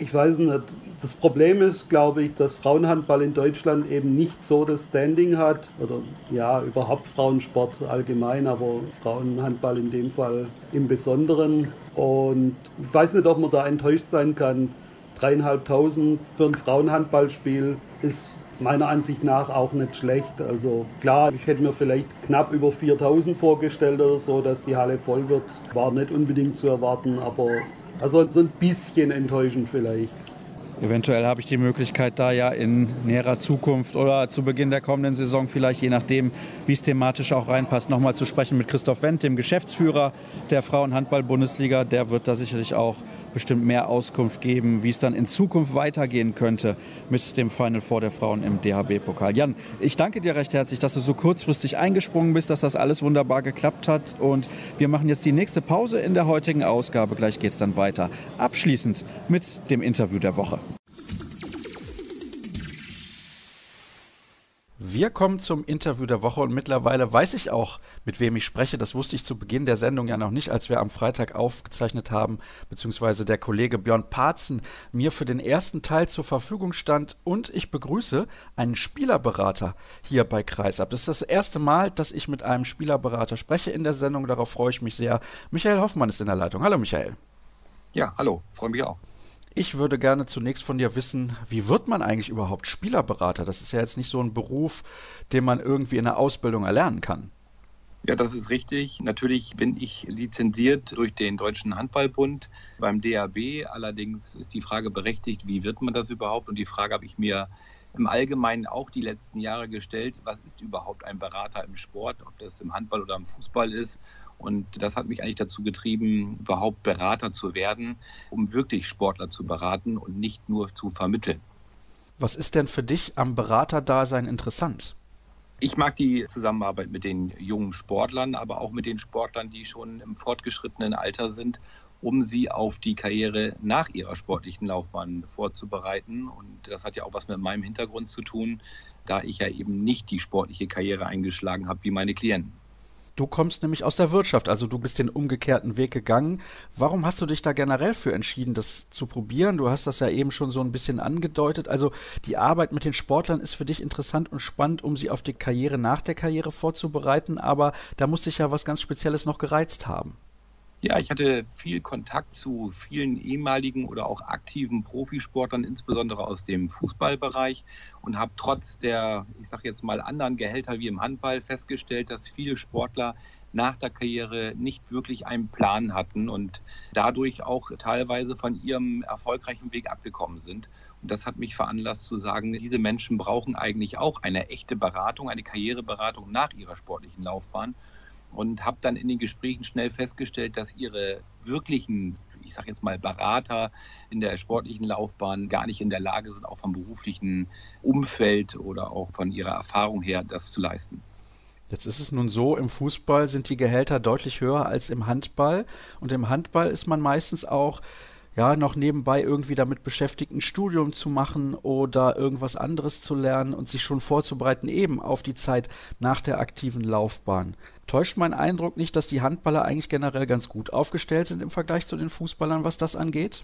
ich weiß nicht. Das Problem ist, glaube ich, dass Frauenhandball in Deutschland eben nicht so das Standing hat. Oder ja, überhaupt Frauensport allgemein, aber Frauenhandball in dem Fall im Besonderen. Und ich weiß nicht, ob man da enttäuscht sein kann. Dreieinhalbtausend für ein Frauenhandballspiel ist meiner Ansicht nach auch nicht schlecht. Also klar, ich hätte mir vielleicht knapp über 4000 vorgestellt oder so, dass die Halle voll wird. War nicht unbedingt zu erwarten, aber also so ein bisschen enttäuschend vielleicht. Eventuell habe ich die Möglichkeit, da ja in näherer Zukunft oder zu Beginn der kommenden Saison vielleicht, je nachdem, wie es thematisch auch reinpasst, nochmal zu sprechen mit Christoph Wendt, dem Geschäftsführer der Frauenhandball-Bundesliga. Der wird da sicherlich auch bestimmt mehr Auskunft geben, wie es dann in Zukunft weitergehen könnte mit dem Final Four der Frauen im DHB-Pokal. Jan, ich danke dir recht herzlich, dass du so kurzfristig eingesprungen bist, dass das alles wunderbar geklappt hat. Und wir machen jetzt die nächste Pause in der heutigen Ausgabe. Gleich geht es dann weiter. Abschließend mit dem Interview der Woche. Wir kommen zum Interview der Woche und mittlerweile weiß ich auch, mit wem ich spreche. Das wusste ich zu Beginn der Sendung ja noch nicht, als wir am Freitag aufgezeichnet haben, beziehungsweise der Kollege Björn Parzen mir für den ersten Teil zur Verfügung stand und ich begrüße einen Spielerberater hier bei Kreisab. Das ist das erste Mal, dass ich mit einem Spielerberater spreche in der Sendung. Darauf freue ich mich sehr. Michael Hoffmann ist in der Leitung. Hallo Michael. Ja, hallo, freue mich auch. Ich würde gerne zunächst von dir wissen, wie wird man eigentlich überhaupt Spielerberater? Das ist ja jetzt nicht so ein Beruf, den man irgendwie in der Ausbildung erlernen kann. Ja, das ist richtig. Natürlich bin ich lizenziert durch den Deutschen Handballbund beim DAB. Allerdings ist die Frage berechtigt, wie wird man das überhaupt? Und die Frage habe ich mir im Allgemeinen auch die letzten Jahre gestellt. Was ist überhaupt ein Berater im Sport, ob das im Handball oder im Fußball ist? Und das hat mich eigentlich dazu getrieben, überhaupt Berater zu werden, um wirklich Sportler zu beraten und nicht nur zu vermitteln. Was ist denn für dich am Beraterdasein interessant? Ich mag die Zusammenarbeit mit den jungen Sportlern, aber auch mit den Sportlern, die schon im fortgeschrittenen Alter sind, um sie auf die Karriere nach ihrer sportlichen Laufbahn vorzubereiten. Und das hat ja auch was mit meinem Hintergrund zu tun, da ich ja eben nicht die sportliche Karriere eingeschlagen habe wie meine Klienten. Du kommst nämlich aus der Wirtschaft, also du bist den umgekehrten Weg gegangen. Warum hast du dich da generell für entschieden, das zu probieren? Du hast das ja eben schon so ein bisschen angedeutet. Also die Arbeit mit den Sportlern ist für dich interessant und spannend, um sie auf die Karriere nach der Karriere vorzubereiten, aber da muss sich ja was ganz Spezielles noch gereizt haben. Ja, ich hatte viel Kontakt zu vielen ehemaligen oder auch aktiven Profisportlern, insbesondere aus dem Fußballbereich und habe trotz der, ich sage jetzt mal, anderen Gehälter wie im Handball festgestellt, dass viele Sportler nach der Karriere nicht wirklich einen Plan hatten und dadurch auch teilweise von ihrem erfolgreichen Weg abgekommen sind. Und das hat mich veranlasst zu sagen, diese Menschen brauchen eigentlich auch eine echte Beratung, eine Karriereberatung nach ihrer sportlichen Laufbahn und habe dann in den Gesprächen schnell festgestellt, dass ihre wirklichen, ich sage jetzt mal Berater in der sportlichen Laufbahn gar nicht in der Lage sind, auch vom beruflichen Umfeld oder auch von ihrer Erfahrung her das zu leisten. Jetzt ist es nun so, im Fußball sind die Gehälter deutlich höher als im Handball und im Handball ist man meistens auch ja, noch nebenbei irgendwie damit beschäftigt, ein Studium zu machen oder irgendwas anderes zu lernen und sich schon vorzubereiten, eben auf die Zeit nach der aktiven Laufbahn. Täuscht mein Eindruck nicht, dass die Handballer eigentlich generell ganz gut aufgestellt sind im Vergleich zu den Fußballern, was das angeht?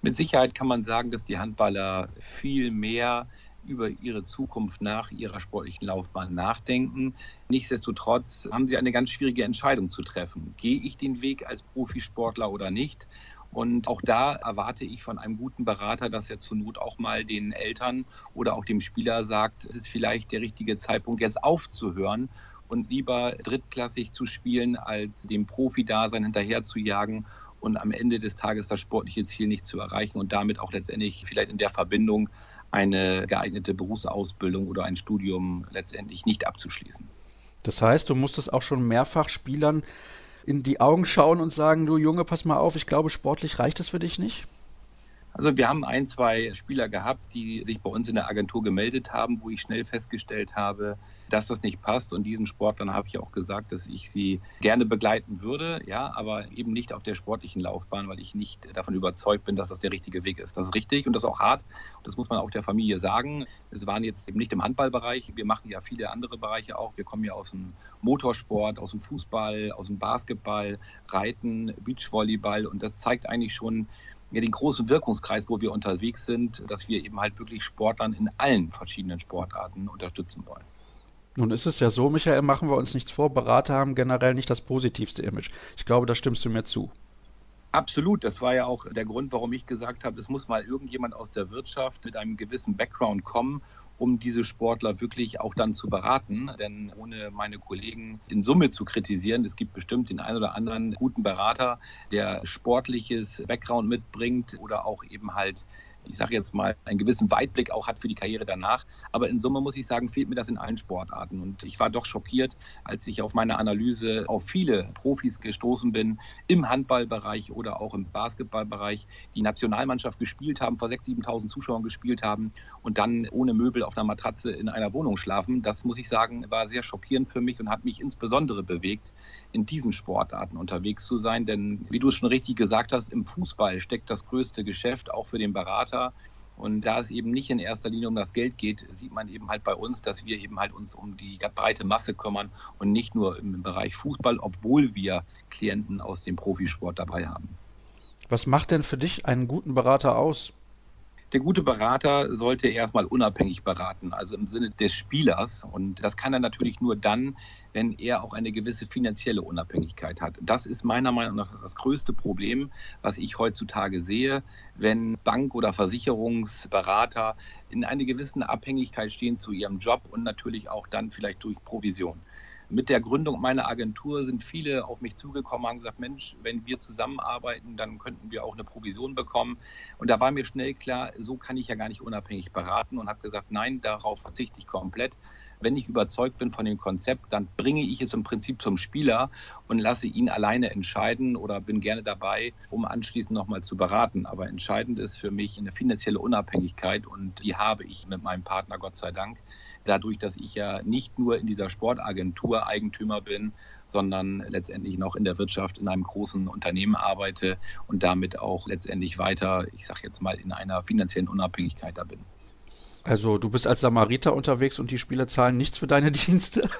Mit Sicherheit kann man sagen, dass die Handballer viel mehr über ihre Zukunft nach ihrer sportlichen Laufbahn nachdenken. Nichtsdestotrotz haben sie eine ganz schwierige Entscheidung zu treffen. Gehe ich den Weg als Profisportler oder nicht? Und auch da erwarte ich von einem guten Berater, dass er zur Not auch mal den Eltern oder auch dem Spieler sagt, es ist vielleicht der richtige Zeitpunkt, jetzt aufzuhören und lieber drittklassig zu spielen, als dem Profi-Dasein hinterher zu jagen und am Ende des Tages das sportliche Ziel nicht zu erreichen und damit auch letztendlich vielleicht in der Verbindung eine geeignete Berufsausbildung oder ein Studium letztendlich nicht abzuschließen. Das heißt, du musstest auch schon mehrfach Spielern in die Augen schauen und sagen, du Junge, pass mal auf, ich glaube, sportlich reicht es für dich nicht? Also wir haben ein, zwei Spieler gehabt, die sich bei uns in der Agentur gemeldet haben, wo ich schnell festgestellt habe, dass das nicht passt. Und diesen Sportlern habe ich auch gesagt, dass ich sie gerne begleiten würde, ja, aber eben nicht auf der sportlichen Laufbahn, weil ich nicht davon überzeugt bin, dass das der richtige Weg ist. Das ist richtig und das ist auch hart. Das muss man auch der Familie sagen. Es waren jetzt eben nicht im Handballbereich. Wir machen ja viele andere Bereiche auch. Wir kommen ja aus dem Motorsport, aus dem Fußball, aus dem Basketball, Reiten, Beachvolleyball. Und das zeigt eigentlich schon, ja, den großen Wirkungskreis, wo wir unterwegs sind, dass wir eben halt wirklich Sportlern in allen verschiedenen Sportarten unterstützen wollen. Nun ist es ja so, Michael, machen wir uns nichts vor, Berater haben generell nicht das positivste Image. Ich glaube, da stimmst du mir zu. Absolut, das war ja auch der Grund, warum ich gesagt habe, es muss mal irgendjemand aus der Wirtschaft mit einem gewissen Background kommen um diese Sportler wirklich auch dann zu beraten. Denn ohne meine Kollegen in Summe zu kritisieren, es gibt bestimmt den einen oder anderen guten Berater, der sportliches Background mitbringt oder auch eben halt ich sage jetzt mal, einen gewissen Weitblick auch hat für die Karriere danach. Aber in Summe muss ich sagen, fehlt mir das in allen Sportarten. Und ich war doch schockiert, als ich auf meine Analyse auf viele Profis gestoßen bin, im Handballbereich oder auch im Basketballbereich, die Nationalmannschaft gespielt haben, vor 6.000, 7.000 Zuschauern gespielt haben und dann ohne Möbel auf einer Matratze in einer Wohnung schlafen. Das muss ich sagen, war sehr schockierend für mich und hat mich insbesondere bewegt, in diesen Sportarten unterwegs zu sein. Denn wie du es schon richtig gesagt hast, im Fußball steckt das größte Geschäft auch für den Berater Berater. Und da es eben nicht in erster Linie um das Geld geht, sieht man eben halt bei uns, dass wir eben halt uns um die breite Masse kümmern und nicht nur im Bereich Fußball, obwohl wir Klienten aus dem Profisport dabei haben. Was macht denn für dich einen guten Berater aus? Der gute Berater sollte erstmal unabhängig beraten, also im Sinne des Spielers. Und das kann er natürlich nur dann, wenn er auch eine gewisse finanzielle Unabhängigkeit hat. Das ist meiner Meinung nach das größte Problem, was ich heutzutage sehe, wenn Bank- oder Versicherungsberater in einer gewissen Abhängigkeit stehen zu ihrem Job und natürlich auch dann vielleicht durch Provision mit der Gründung meiner Agentur sind viele auf mich zugekommen haben gesagt, Mensch, wenn wir zusammenarbeiten, dann könnten wir auch eine Provision bekommen. Und da war mir schnell klar, so kann ich ja gar nicht unabhängig beraten und habe gesagt, nein, darauf verzichte ich komplett. Wenn ich überzeugt bin von dem Konzept, dann bringe ich es im Prinzip zum Spieler und lasse ihn alleine entscheiden oder bin gerne dabei, um anschließend nochmal zu beraten. Aber entscheidend ist für mich eine finanzielle Unabhängigkeit und die habe ich mit meinem Partner, Gott sei Dank dadurch, dass ich ja nicht nur in dieser Sportagentur Eigentümer bin, sondern letztendlich noch in der Wirtschaft in einem großen Unternehmen arbeite und damit auch letztendlich weiter, ich sage jetzt mal, in einer finanziellen Unabhängigkeit da bin. Also du bist als Samariter unterwegs und die Spieler zahlen nichts für deine Dienste?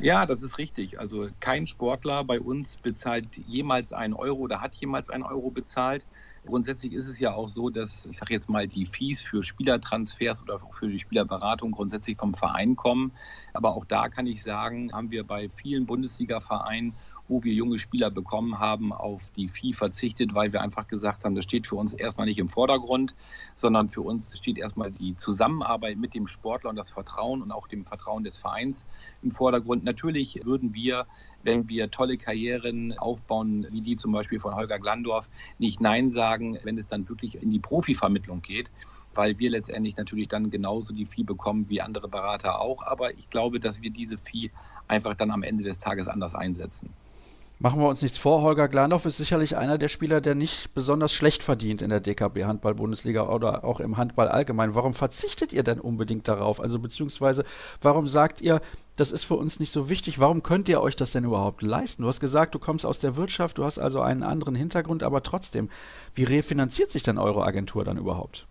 ja, das ist richtig. Also kein Sportler bei uns bezahlt jemals einen Euro oder hat jemals einen Euro bezahlt. Grundsätzlich ist es ja auch so, dass, ich sage jetzt mal, die Fees für Spielertransfers oder für die Spielerberatung grundsätzlich vom Verein kommen. Aber auch da kann ich sagen, haben wir bei vielen Bundesliga-Vereinen wo wir junge Spieler bekommen haben, auf die Vieh verzichtet, weil wir einfach gesagt haben, das steht für uns erstmal nicht im Vordergrund, sondern für uns steht erstmal die Zusammenarbeit mit dem Sportler und das Vertrauen und auch dem Vertrauen des Vereins im Vordergrund. Natürlich würden wir, wenn wir tolle Karrieren aufbauen, wie die zum Beispiel von Holger Glandorf, nicht Nein sagen, wenn es dann wirklich in die Profivermittlung geht weil wir letztendlich natürlich dann genauso die Vieh bekommen wie andere Berater auch. Aber ich glaube, dass wir diese Vieh einfach dann am Ende des Tages anders einsetzen. Machen wir uns nichts vor, Holger Glandorf ist sicherlich einer der Spieler, der nicht besonders schlecht verdient in der DKB Handball-Bundesliga oder auch im Handball allgemein. Warum verzichtet ihr denn unbedingt darauf? Also beziehungsweise, warum sagt ihr, das ist für uns nicht so wichtig? Warum könnt ihr euch das denn überhaupt leisten? Du hast gesagt, du kommst aus der Wirtschaft, du hast also einen anderen Hintergrund, aber trotzdem, wie refinanziert sich denn eure Agentur dann überhaupt?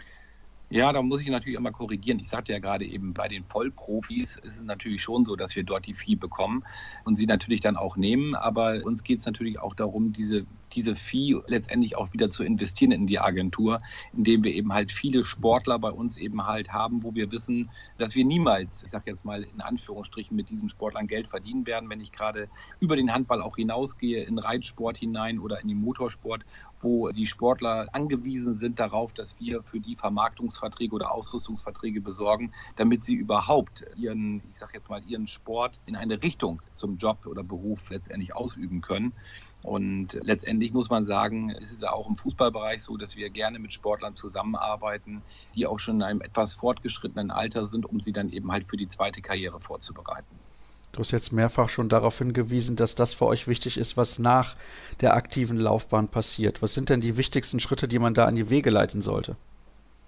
Ja, da muss ich natürlich einmal korrigieren. Ich sagte ja gerade eben, bei den Vollprofis ist es natürlich schon so, dass wir dort die Vieh bekommen und sie natürlich dann auch nehmen. Aber uns geht es natürlich auch darum, diese diese Fee letztendlich auch wieder zu investieren in die Agentur, indem wir eben halt viele Sportler bei uns eben halt haben, wo wir wissen, dass wir niemals, ich sage jetzt mal in Anführungsstrichen, mit diesen Sportlern Geld verdienen werden, wenn ich gerade über den Handball auch hinausgehe, in Reitsport hinein oder in den Motorsport, wo die Sportler angewiesen sind darauf, dass wir für die Vermarktungsverträge oder Ausrüstungsverträge besorgen, damit sie überhaupt ihren, ich sage jetzt mal, ihren Sport in eine Richtung zum Job oder Beruf letztendlich ausüben können. Und letztendlich muss man sagen, es ist ja auch im Fußballbereich so, dass wir gerne mit Sportlern zusammenarbeiten, die auch schon in einem etwas fortgeschrittenen Alter sind, um sie dann eben halt für die zweite Karriere vorzubereiten. Du hast jetzt mehrfach schon darauf hingewiesen, dass das für euch wichtig ist, was nach der aktiven Laufbahn passiert. Was sind denn die wichtigsten Schritte, die man da an die Wege leiten sollte?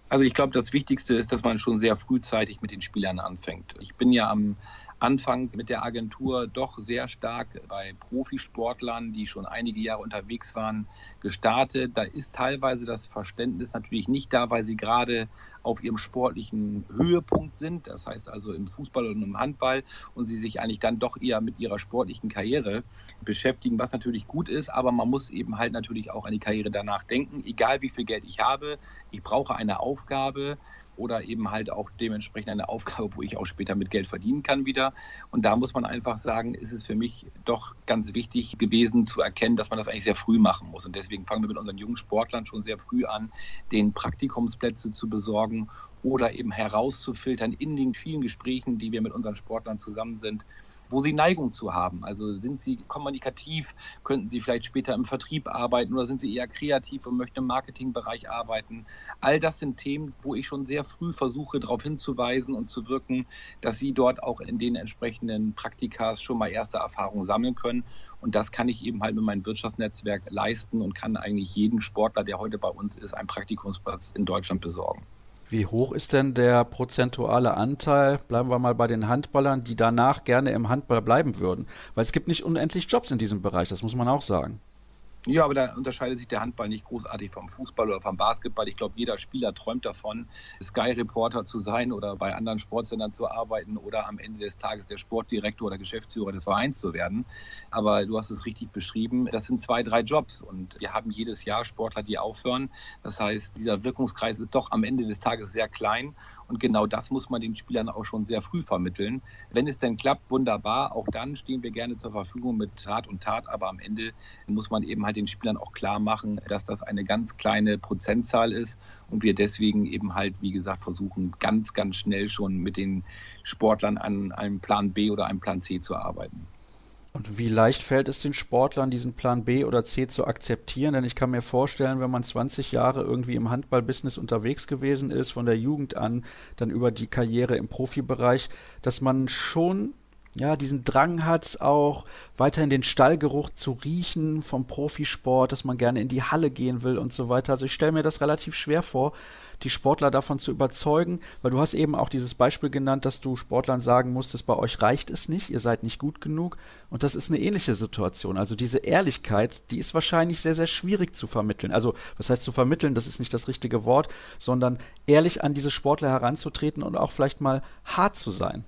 Also ich glaube, das Wichtigste ist, dass man schon sehr frühzeitig mit den Spielern anfängt. Ich bin ja am Anfang mit der Agentur doch sehr stark bei Profisportlern, die schon einige Jahre unterwegs waren, gestartet. Da ist teilweise das Verständnis natürlich nicht da, weil sie gerade auf ihrem sportlichen Höhepunkt sind, das heißt also im Fußball und im Handball und sie sich eigentlich dann doch eher mit ihrer sportlichen Karriere beschäftigen, was natürlich gut ist, aber man muss eben halt natürlich auch an die Karriere danach denken, egal wie viel Geld ich habe, ich brauche eine Aufgabe, oder eben halt auch dementsprechend eine Aufgabe, wo ich auch später mit Geld verdienen kann wieder. Und da muss man einfach sagen, ist es für mich doch ganz wichtig gewesen zu erkennen, dass man das eigentlich sehr früh machen muss. Und deswegen fangen wir mit unseren jungen Sportlern schon sehr früh an, den Praktikumsplätze zu besorgen oder eben herauszufiltern in den vielen Gesprächen, die wir mit unseren Sportlern zusammen sind, wo sie Neigung zu haben. Also sind sie kommunikativ, könnten sie vielleicht später im Vertrieb arbeiten oder sind sie eher kreativ und möchten im Marketingbereich arbeiten. All das sind Themen, wo ich schon sehr früh versuche, darauf hinzuweisen und zu wirken, dass sie dort auch in den entsprechenden Praktikas schon mal erste Erfahrungen sammeln können. Und das kann ich eben halt mit meinem Wirtschaftsnetzwerk leisten und kann eigentlich jeden Sportler, der heute bei uns ist, einen Praktikumsplatz in Deutschland besorgen. Wie hoch ist denn der prozentuale Anteil, bleiben wir mal bei den Handballern, die danach gerne im Handball bleiben würden? Weil es gibt nicht unendlich Jobs in diesem Bereich, das muss man auch sagen. Ja, aber da unterscheidet sich der Handball nicht großartig vom Fußball oder vom Basketball. Ich glaube, jeder Spieler träumt davon, Sky-Reporter zu sein oder bei anderen Sportsendern zu arbeiten oder am Ende des Tages der Sportdirektor oder Geschäftsführer des Vereins zu werden. Aber du hast es richtig beschrieben. Das sind zwei, drei Jobs und wir haben jedes Jahr Sportler, die aufhören. Das heißt, dieser Wirkungskreis ist doch am Ende des Tages sehr klein und genau das muss man den Spielern auch schon sehr früh vermitteln. Wenn es denn klappt, wunderbar. Auch dann stehen wir gerne zur Verfügung mit Tat und Tat. Aber am Ende muss man eben halt halt den Spielern auch klar machen, dass das eine ganz kleine Prozentzahl ist und wir deswegen eben halt, wie gesagt, versuchen, ganz, ganz schnell schon mit den Sportlern an einem Plan B oder einem Plan C zu arbeiten. Und wie leicht fällt es den Sportlern, diesen Plan B oder C zu akzeptieren? Denn ich kann mir vorstellen, wenn man 20 Jahre irgendwie im Handballbusiness unterwegs gewesen ist, von der Jugend an, dann über die Karriere im Profibereich, dass man schon ja, diesen Drang hat, auch weiterhin den Stallgeruch zu riechen vom Profisport, dass man gerne in die Halle gehen will und so weiter. Also ich stelle mir das relativ schwer vor, die Sportler davon zu überzeugen, weil du hast eben auch dieses Beispiel genannt, dass du Sportlern sagen musstest, bei euch reicht es nicht, ihr seid nicht gut genug. Und das ist eine ähnliche Situation. Also diese Ehrlichkeit, die ist wahrscheinlich sehr, sehr schwierig zu vermitteln. Also was heißt zu vermitteln, das ist nicht das richtige Wort, sondern ehrlich an diese Sportler heranzutreten und auch vielleicht mal hart zu sein.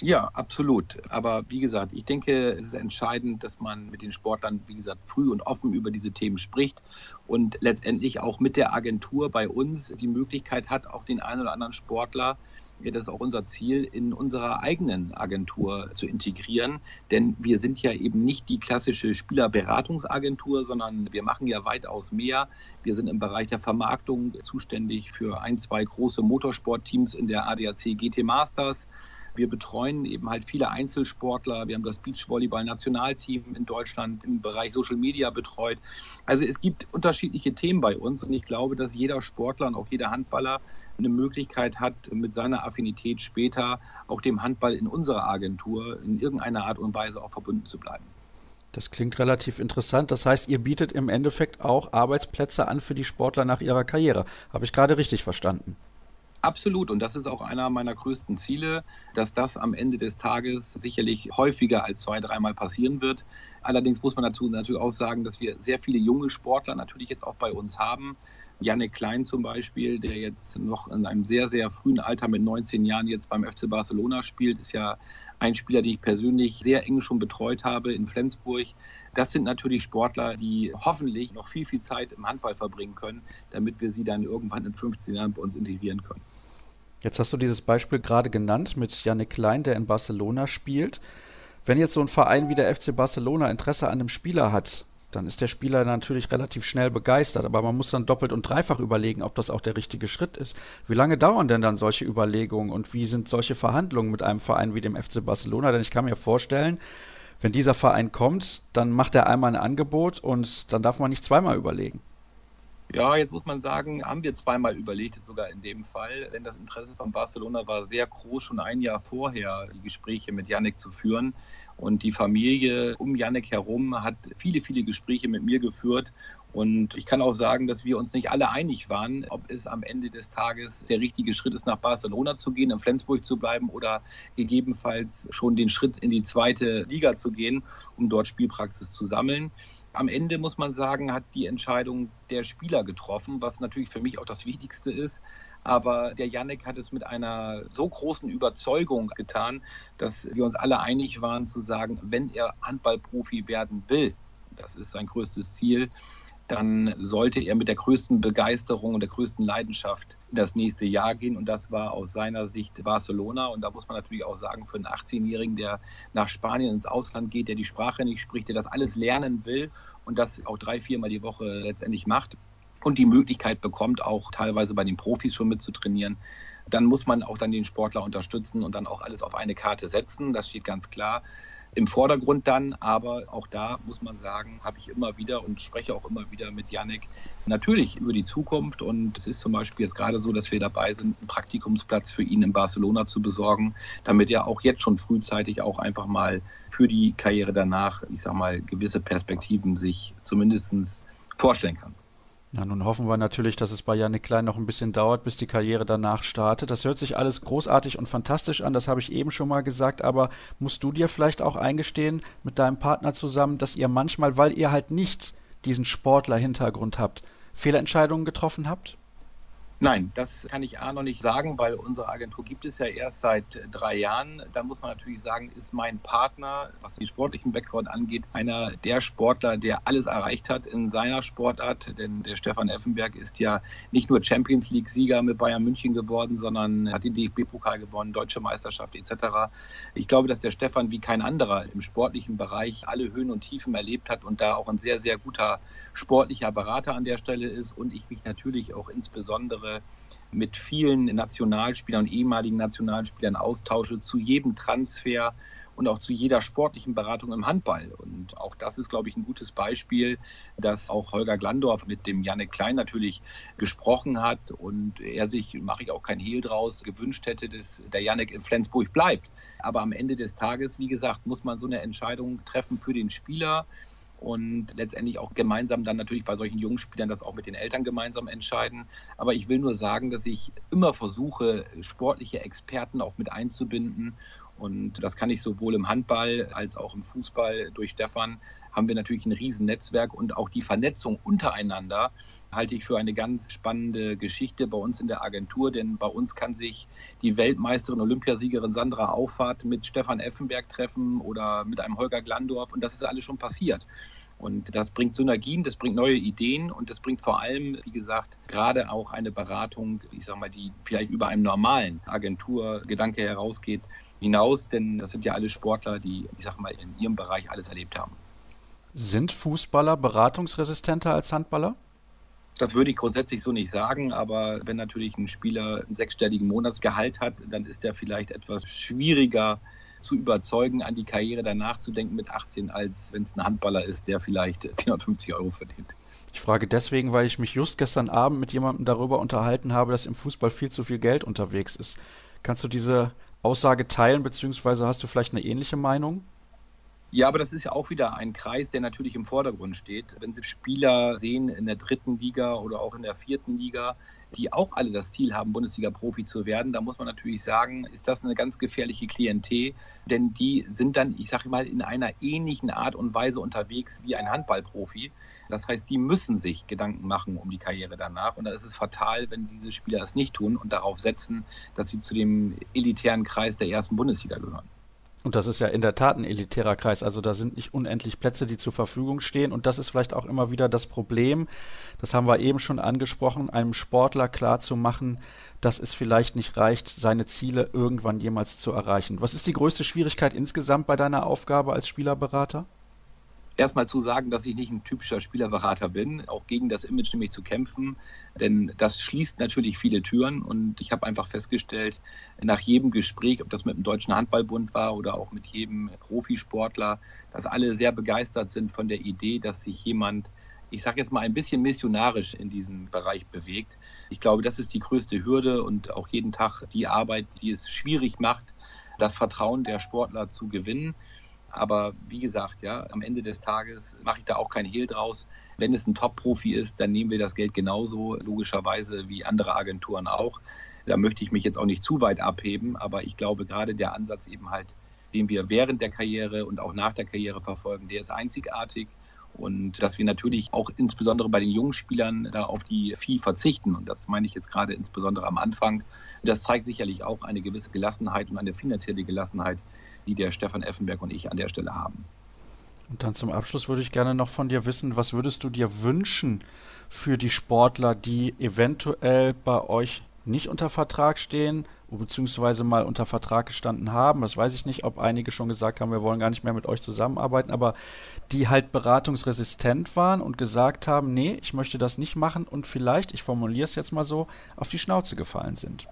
Ja, absolut. Aber wie gesagt, ich denke, es ist entscheidend, dass man mit den Sportlern, wie gesagt, früh und offen über diese Themen spricht und letztendlich auch mit der Agentur bei uns die Möglichkeit hat, auch den einen oder anderen Sportler, das ist auch unser Ziel, in unserer eigenen Agentur zu integrieren. Denn wir sind ja eben nicht die klassische Spielerberatungsagentur, sondern wir machen ja weitaus mehr. Wir sind im Bereich der Vermarktung zuständig für ein, zwei große Motorsportteams in der ADAC GT Masters. Wir betreuen eben halt viele Einzelsportler. Wir haben das Beachvolleyball-Nationalteam in Deutschland im Bereich Social Media betreut. Also es gibt unterschiedliche Themen bei uns und ich glaube, dass jeder Sportler und auch jeder Handballer eine Möglichkeit hat, mit seiner Affinität später auch dem Handball in unserer Agentur in irgendeiner Art und Weise auch verbunden zu bleiben. Das klingt relativ interessant. Das heißt, ihr bietet im Endeffekt auch Arbeitsplätze an für die Sportler nach ihrer Karriere. Habe ich gerade richtig verstanden? Absolut. Und das ist auch einer meiner größten Ziele, dass das am Ende des Tages sicherlich häufiger als zwei, dreimal passieren wird. Allerdings muss man dazu natürlich auch sagen, dass wir sehr viele junge Sportler natürlich jetzt auch bei uns haben. Janik Klein zum Beispiel, der jetzt noch in einem sehr, sehr frühen Alter mit 19 Jahren jetzt beim FC Barcelona spielt, ist ja ein Spieler, den ich persönlich sehr eng schon betreut habe in Flensburg. das sind natürlich Sportler, die hoffentlich noch viel, viel Zeit im Handball verbringen können, damit wir sie dann irgendwann in 15 Jahren bei uns integrieren können. Jetzt hast du dieses Beispiel gerade genannt mit Janik Klein, der in Barcelona spielt. Wenn jetzt so ein Verein wie der FC Barcelona Interesse an einem Spieler hat, dann ist der Spieler natürlich relativ schnell begeistert. Aber man muss dann doppelt und dreifach überlegen, ob das auch der richtige Schritt ist. Wie lange dauern denn dann solche Überlegungen und wie sind solche Verhandlungen mit einem Verein wie dem FC Barcelona? Denn ich kann mir vorstellen, wenn dieser Verein kommt, dann macht er einmal ein Angebot und dann darf man nicht zweimal überlegen. Ja, jetzt muss man sagen, haben wir zweimal überlegt, sogar in dem Fall, denn das Interesse von Barcelona war sehr groß, schon ein Jahr vorher die Gespräche mit Yannick zu führen. Und die Familie um Yannick herum hat viele, viele Gespräche mit mir geführt. Und ich kann auch sagen, dass wir uns nicht alle einig waren, ob es am Ende des Tages der richtige Schritt ist, nach Barcelona zu gehen, in Flensburg zu bleiben oder gegebenenfalls schon den Schritt in die zweite Liga zu gehen, um dort Spielpraxis zu sammeln am Ende muss man sagen, hat die Entscheidung der Spieler getroffen, was natürlich für mich auch das Wichtigste ist. Aber der Yannick hat es mit einer so großen Überzeugung getan, dass wir uns alle einig waren zu sagen, wenn er Handballprofi werden will, das ist sein größtes Ziel, dann sollte er mit der größten Begeisterung und der größten Leidenschaft in das nächste Jahr gehen. Und das war aus seiner Sicht Barcelona. Und da muss man natürlich auch sagen, für einen 18-Jährigen, der nach Spanien ins Ausland geht, der die Sprache nicht spricht, der das alles lernen will und das auch drei, viermal die Woche letztendlich macht und die Möglichkeit bekommt, auch teilweise bei den Profis schon mitzutrainieren, dann muss man auch dann den Sportler unterstützen und dann auch alles auf eine Karte setzen. Das steht ganz klar im Vordergrund dann. Aber auch da muss man sagen, habe ich immer wieder und spreche auch immer wieder mit Yannick natürlich über die Zukunft. Und es ist zum Beispiel jetzt gerade so, dass wir dabei sind, einen Praktikumsplatz für ihn in Barcelona zu besorgen, damit er auch jetzt schon frühzeitig auch einfach mal für die Karriere danach, ich sag mal, gewisse Perspektiven sich zumindest vorstellen kann. Ja, nun hoffen wir natürlich, dass es bei Janik Klein noch ein bisschen dauert, bis die Karriere danach startet. Das hört sich alles großartig und fantastisch an, das habe ich eben schon mal gesagt, aber musst du dir vielleicht auch eingestehen mit deinem Partner zusammen, dass ihr manchmal, weil ihr halt nicht diesen Sportler-Hintergrund habt, Fehlentscheidungen getroffen habt? Nein, das kann ich A noch nicht sagen, weil unsere Agentur gibt es ja erst seit drei Jahren. Da muss man natürlich sagen, ist mein Partner, was den sportlichen Background angeht, einer der Sportler, der alles erreicht hat in seiner Sportart. Denn der Stefan Effenberg ist ja nicht nur Champions League-Sieger mit Bayern München geworden, sondern hat den DFB-Pokal gewonnen, deutsche Meisterschaft etc. Ich glaube, dass der Stefan wie kein anderer im sportlichen Bereich alle Höhen und Tiefen erlebt hat und da auch ein sehr, sehr guter sportlicher Berater an der Stelle ist und ich mich natürlich auch insbesondere Jahre mit vielen Nationalspielern und ehemaligen Nationalspielern austausche zu jedem Transfer und auch zu jeder sportlichen Beratung im Handball. Und auch das ist, glaube ich, ein gutes Beispiel, dass auch Holger Glandorf mit dem Janek Klein natürlich gesprochen hat und er sich, mache ich auch kein Hehl draus, gewünscht hätte, dass der Janek in Flensburg bleibt. Aber am Ende des Tages, wie gesagt, muss man so eine Entscheidung treffen für den Spieler und letztendlich auch gemeinsam dann natürlich bei solchen jungen Spielern das auch mit den Eltern gemeinsam entscheiden. Aber ich will nur sagen, dass ich immer versuche, sportliche Experten auch mit einzubinden. Und das kann ich sowohl im Handball als auch im Fußball. Durch Stefan haben wir natürlich ein Riesennetzwerk und auch die Vernetzung untereinander halte ich für eine ganz spannende Geschichte bei uns in der Agentur, denn bei uns kann sich die Weltmeisterin, Olympiasiegerin Sandra Auffahrt mit Stefan Effenberg treffen oder mit einem Holger Glandorf und das ist alles schon passiert. Und das bringt Synergien, das bringt neue Ideen und das bringt vor allem, wie gesagt, gerade auch eine Beratung, ich sage mal, die vielleicht über einem normalen Agenturgedanke herausgeht, hinaus, denn das sind ja alle Sportler, die, ich sage mal, in ihrem Bereich alles erlebt haben. Sind Fußballer beratungsresistenter als Handballer? Das würde ich grundsätzlich so nicht sagen, aber wenn natürlich ein Spieler einen sechsstelligen Monatsgehalt hat, dann ist er vielleicht etwas schwieriger zu überzeugen, an die Karriere danach zu denken mit 18, als wenn es ein Handballer ist, der vielleicht 450 Euro verdient. Ich frage deswegen, weil ich mich just gestern Abend mit jemandem darüber unterhalten habe, dass im Fußball viel zu viel Geld unterwegs ist. Kannst du diese Aussage teilen, beziehungsweise hast du vielleicht eine ähnliche Meinung? Ja, aber das ist ja auch wieder ein Kreis, der natürlich im Vordergrund steht. Wenn Sie Spieler sehen in der dritten Liga oder auch in der vierten Liga, die auch alle das Ziel haben, Bundesliga-Profi zu werden, da muss man natürlich sagen, ist das eine ganz gefährliche Klientel, denn die sind dann, ich sage mal, in einer ähnlichen Art und Weise unterwegs wie ein Handballprofi. Das heißt, die müssen sich Gedanken machen um die Karriere danach und da ist es fatal, wenn diese Spieler das nicht tun und darauf setzen, dass sie zu dem elitären Kreis der ersten Bundesliga gehören. Und das ist ja in der Tat ein elitärer Kreis. Also da sind nicht unendlich Plätze, die zur Verfügung stehen. Und das ist vielleicht auch immer wieder das Problem. Das haben wir eben schon angesprochen, einem Sportler klar zu machen, dass es vielleicht nicht reicht, seine Ziele irgendwann jemals zu erreichen. Was ist die größte Schwierigkeit insgesamt bei deiner Aufgabe als Spielerberater? Erstmal zu sagen, dass ich nicht ein typischer Spielerberater bin, auch gegen das Image nämlich zu kämpfen, denn das schließt natürlich viele Türen und ich habe einfach festgestellt, nach jedem Gespräch, ob das mit dem Deutschen Handballbund war oder auch mit jedem Profisportler, dass alle sehr begeistert sind von der Idee, dass sich jemand ich sage jetzt mal, ein bisschen missionarisch in diesem Bereich bewegt. Ich glaube, das ist die größte Hürde und auch jeden Tag die Arbeit, die es schwierig macht, das Vertrauen der Sportler zu gewinnen. Aber wie gesagt, ja, am Ende des Tages mache ich da auch kein Hehl draus. Wenn es ein Top-Profi ist, dann nehmen wir das Geld genauso, logischerweise, wie andere Agenturen auch. Da möchte ich mich jetzt auch nicht zu weit abheben, aber ich glaube, gerade der Ansatz eben halt, den wir während der Karriere und auch nach der Karriere verfolgen, der ist einzigartig. Und dass wir natürlich auch insbesondere bei den jungen Spielern da auf die Vieh verzichten. Und das meine ich jetzt gerade insbesondere am Anfang. Das zeigt sicherlich auch eine gewisse Gelassenheit und eine finanzielle Gelassenheit, die der Stefan Effenberg und ich an der Stelle haben. Und dann zum Abschluss würde ich gerne noch von dir wissen, was würdest du dir wünschen für die Sportler, die eventuell bei euch nicht unter Vertrag stehen, beziehungsweise mal unter Vertrag gestanden haben. Das weiß ich nicht, ob einige schon gesagt haben, wir wollen gar nicht mehr mit euch zusammenarbeiten, aber die halt beratungsresistent waren und gesagt haben, nee, ich möchte das nicht machen und vielleicht, ich formuliere es jetzt mal so, auf die Schnauze gefallen sind.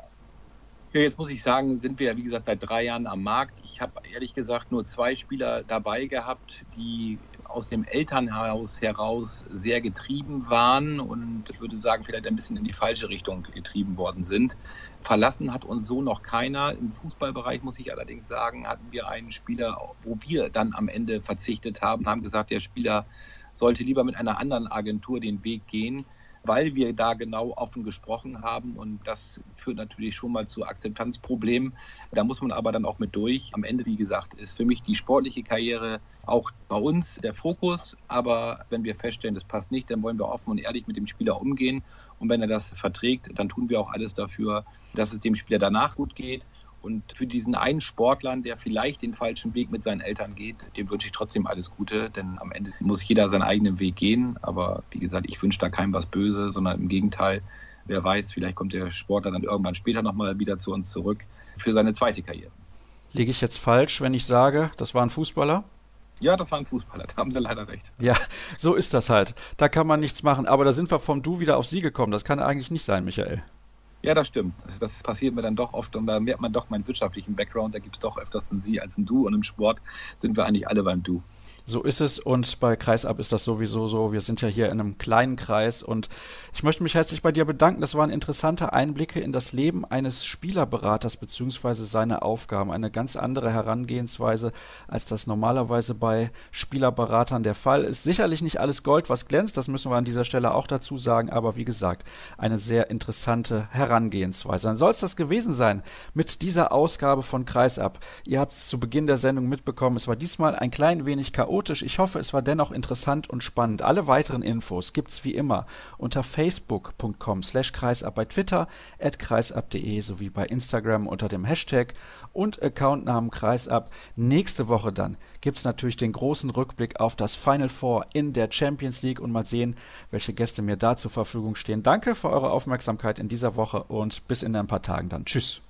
Jetzt muss ich sagen, sind wir ja wie gesagt seit drei Jahren am Markt. Ich habe ehrlich gesagt nur zwei Spieler dabei gehabt, die aus dem Elternhaus heraus sehr getrieben waren und ich würde sagen, vielleicht ein bisschen in die falsche Richtung getrieben worden sind. Verlassen hat uns so noch keiner. Im Fußballbereich muss ich allerdings sagen, hatten wir einen Spieler, wo wir dann am Ende verzichtet haben, haben gesagt, der Spieler sollte lieber mit einer anderen Agentur den Weg gehen weil wir da genau offen gesprochen haben. Und das führt natürlich schon mal zu Akzeptanzproblemen. Da muss man aber dann auch mit durch. Am Ende, wie gesagt, ist für mich die sportliche Karriere auch bei uns der Fokus. Aber wenn wir feststellen, das passt nicht, dann wollen wir offen und ehrlich mit dem Spieler umgehen. Und wenn er das verträgt, dann tun wir auch alles dafür, dass es dem Spieler danach gut geht. Und für diesen einen Sportler, der vielleicht den falschen Weg mit seinen Eltern geht, dem wünsche ich trotzdem alles Gute, denn am Ende muss jeder seinen eigenen Weg gehen. Aber wie gesagt, ich wünsche da keinem was Böse, sondern im Gegenteil, wer weiß, vielleicht kommt der Sportler dann irgendwann später nochmal wieder zu uns zurück für seine zweite Karriere. Liege ich jetzt falsch, wenn ich sage, das war ein Fußballer? Ja, das war ein Fußballer, da haben Sie leider recht. Ja, so ist das halt. Da kann man nichts machen. Aber da sind wir vom Du wieder auf Sie gekommen. Das kann eigentlich nicht sein, Michael. Ja, das stimmt. Das passiert mir dann doch oft und da merkt man doch meinen wirtschaftlichen Background. Da gibt es doch öfters ein Sie als ein Du und im Sport sind wir eigentlich alle beim Du. So ist es und bei Kreisab ist das sowieso so. Wir sind ja hier in einem kleinen Kreis und ich möchte mich herzlich bei dir bedanken. Das waren interessante Einblicke in das Leben eines Spielerberaters beziehungsweise seine Aufgaben. Eine ganz andere Herangehensweise, als das normalerweise bei Spielerberatern der Fall ist. Sicherlich nicht alles Gold, was glänzt, das müssen wir an dieser Stelle auch dazu sagen, aber wie gesagt, eine sehr interessante Herangehensweise. Dann soll es das gewesen sein mit dieser Ausgabe von Kreisab. Ihr habt es zu Beginn der Sendung mitbekommen, es war diesmal ein klein wenig chaotisch chaotisch. Ich hoffe, es war dennoch interessant und spannend. Alle weiteren Infos gibt's wie immer unter facebook.com slash kreisab, bei Twitter at kreisab.de sowie bei Instagram unter dem Hashtag und Accountnamen kreisab. Nächste Woche dann gibt's natürlich den großen Rückblick auf das Final Four in der Champions League und mal sehen, welche Gäste mir da zur Verfügung stehen. Danke für eure Aufmerksamkeit in dieser Woche und bis in ein paar Tagen dann. Tschüss.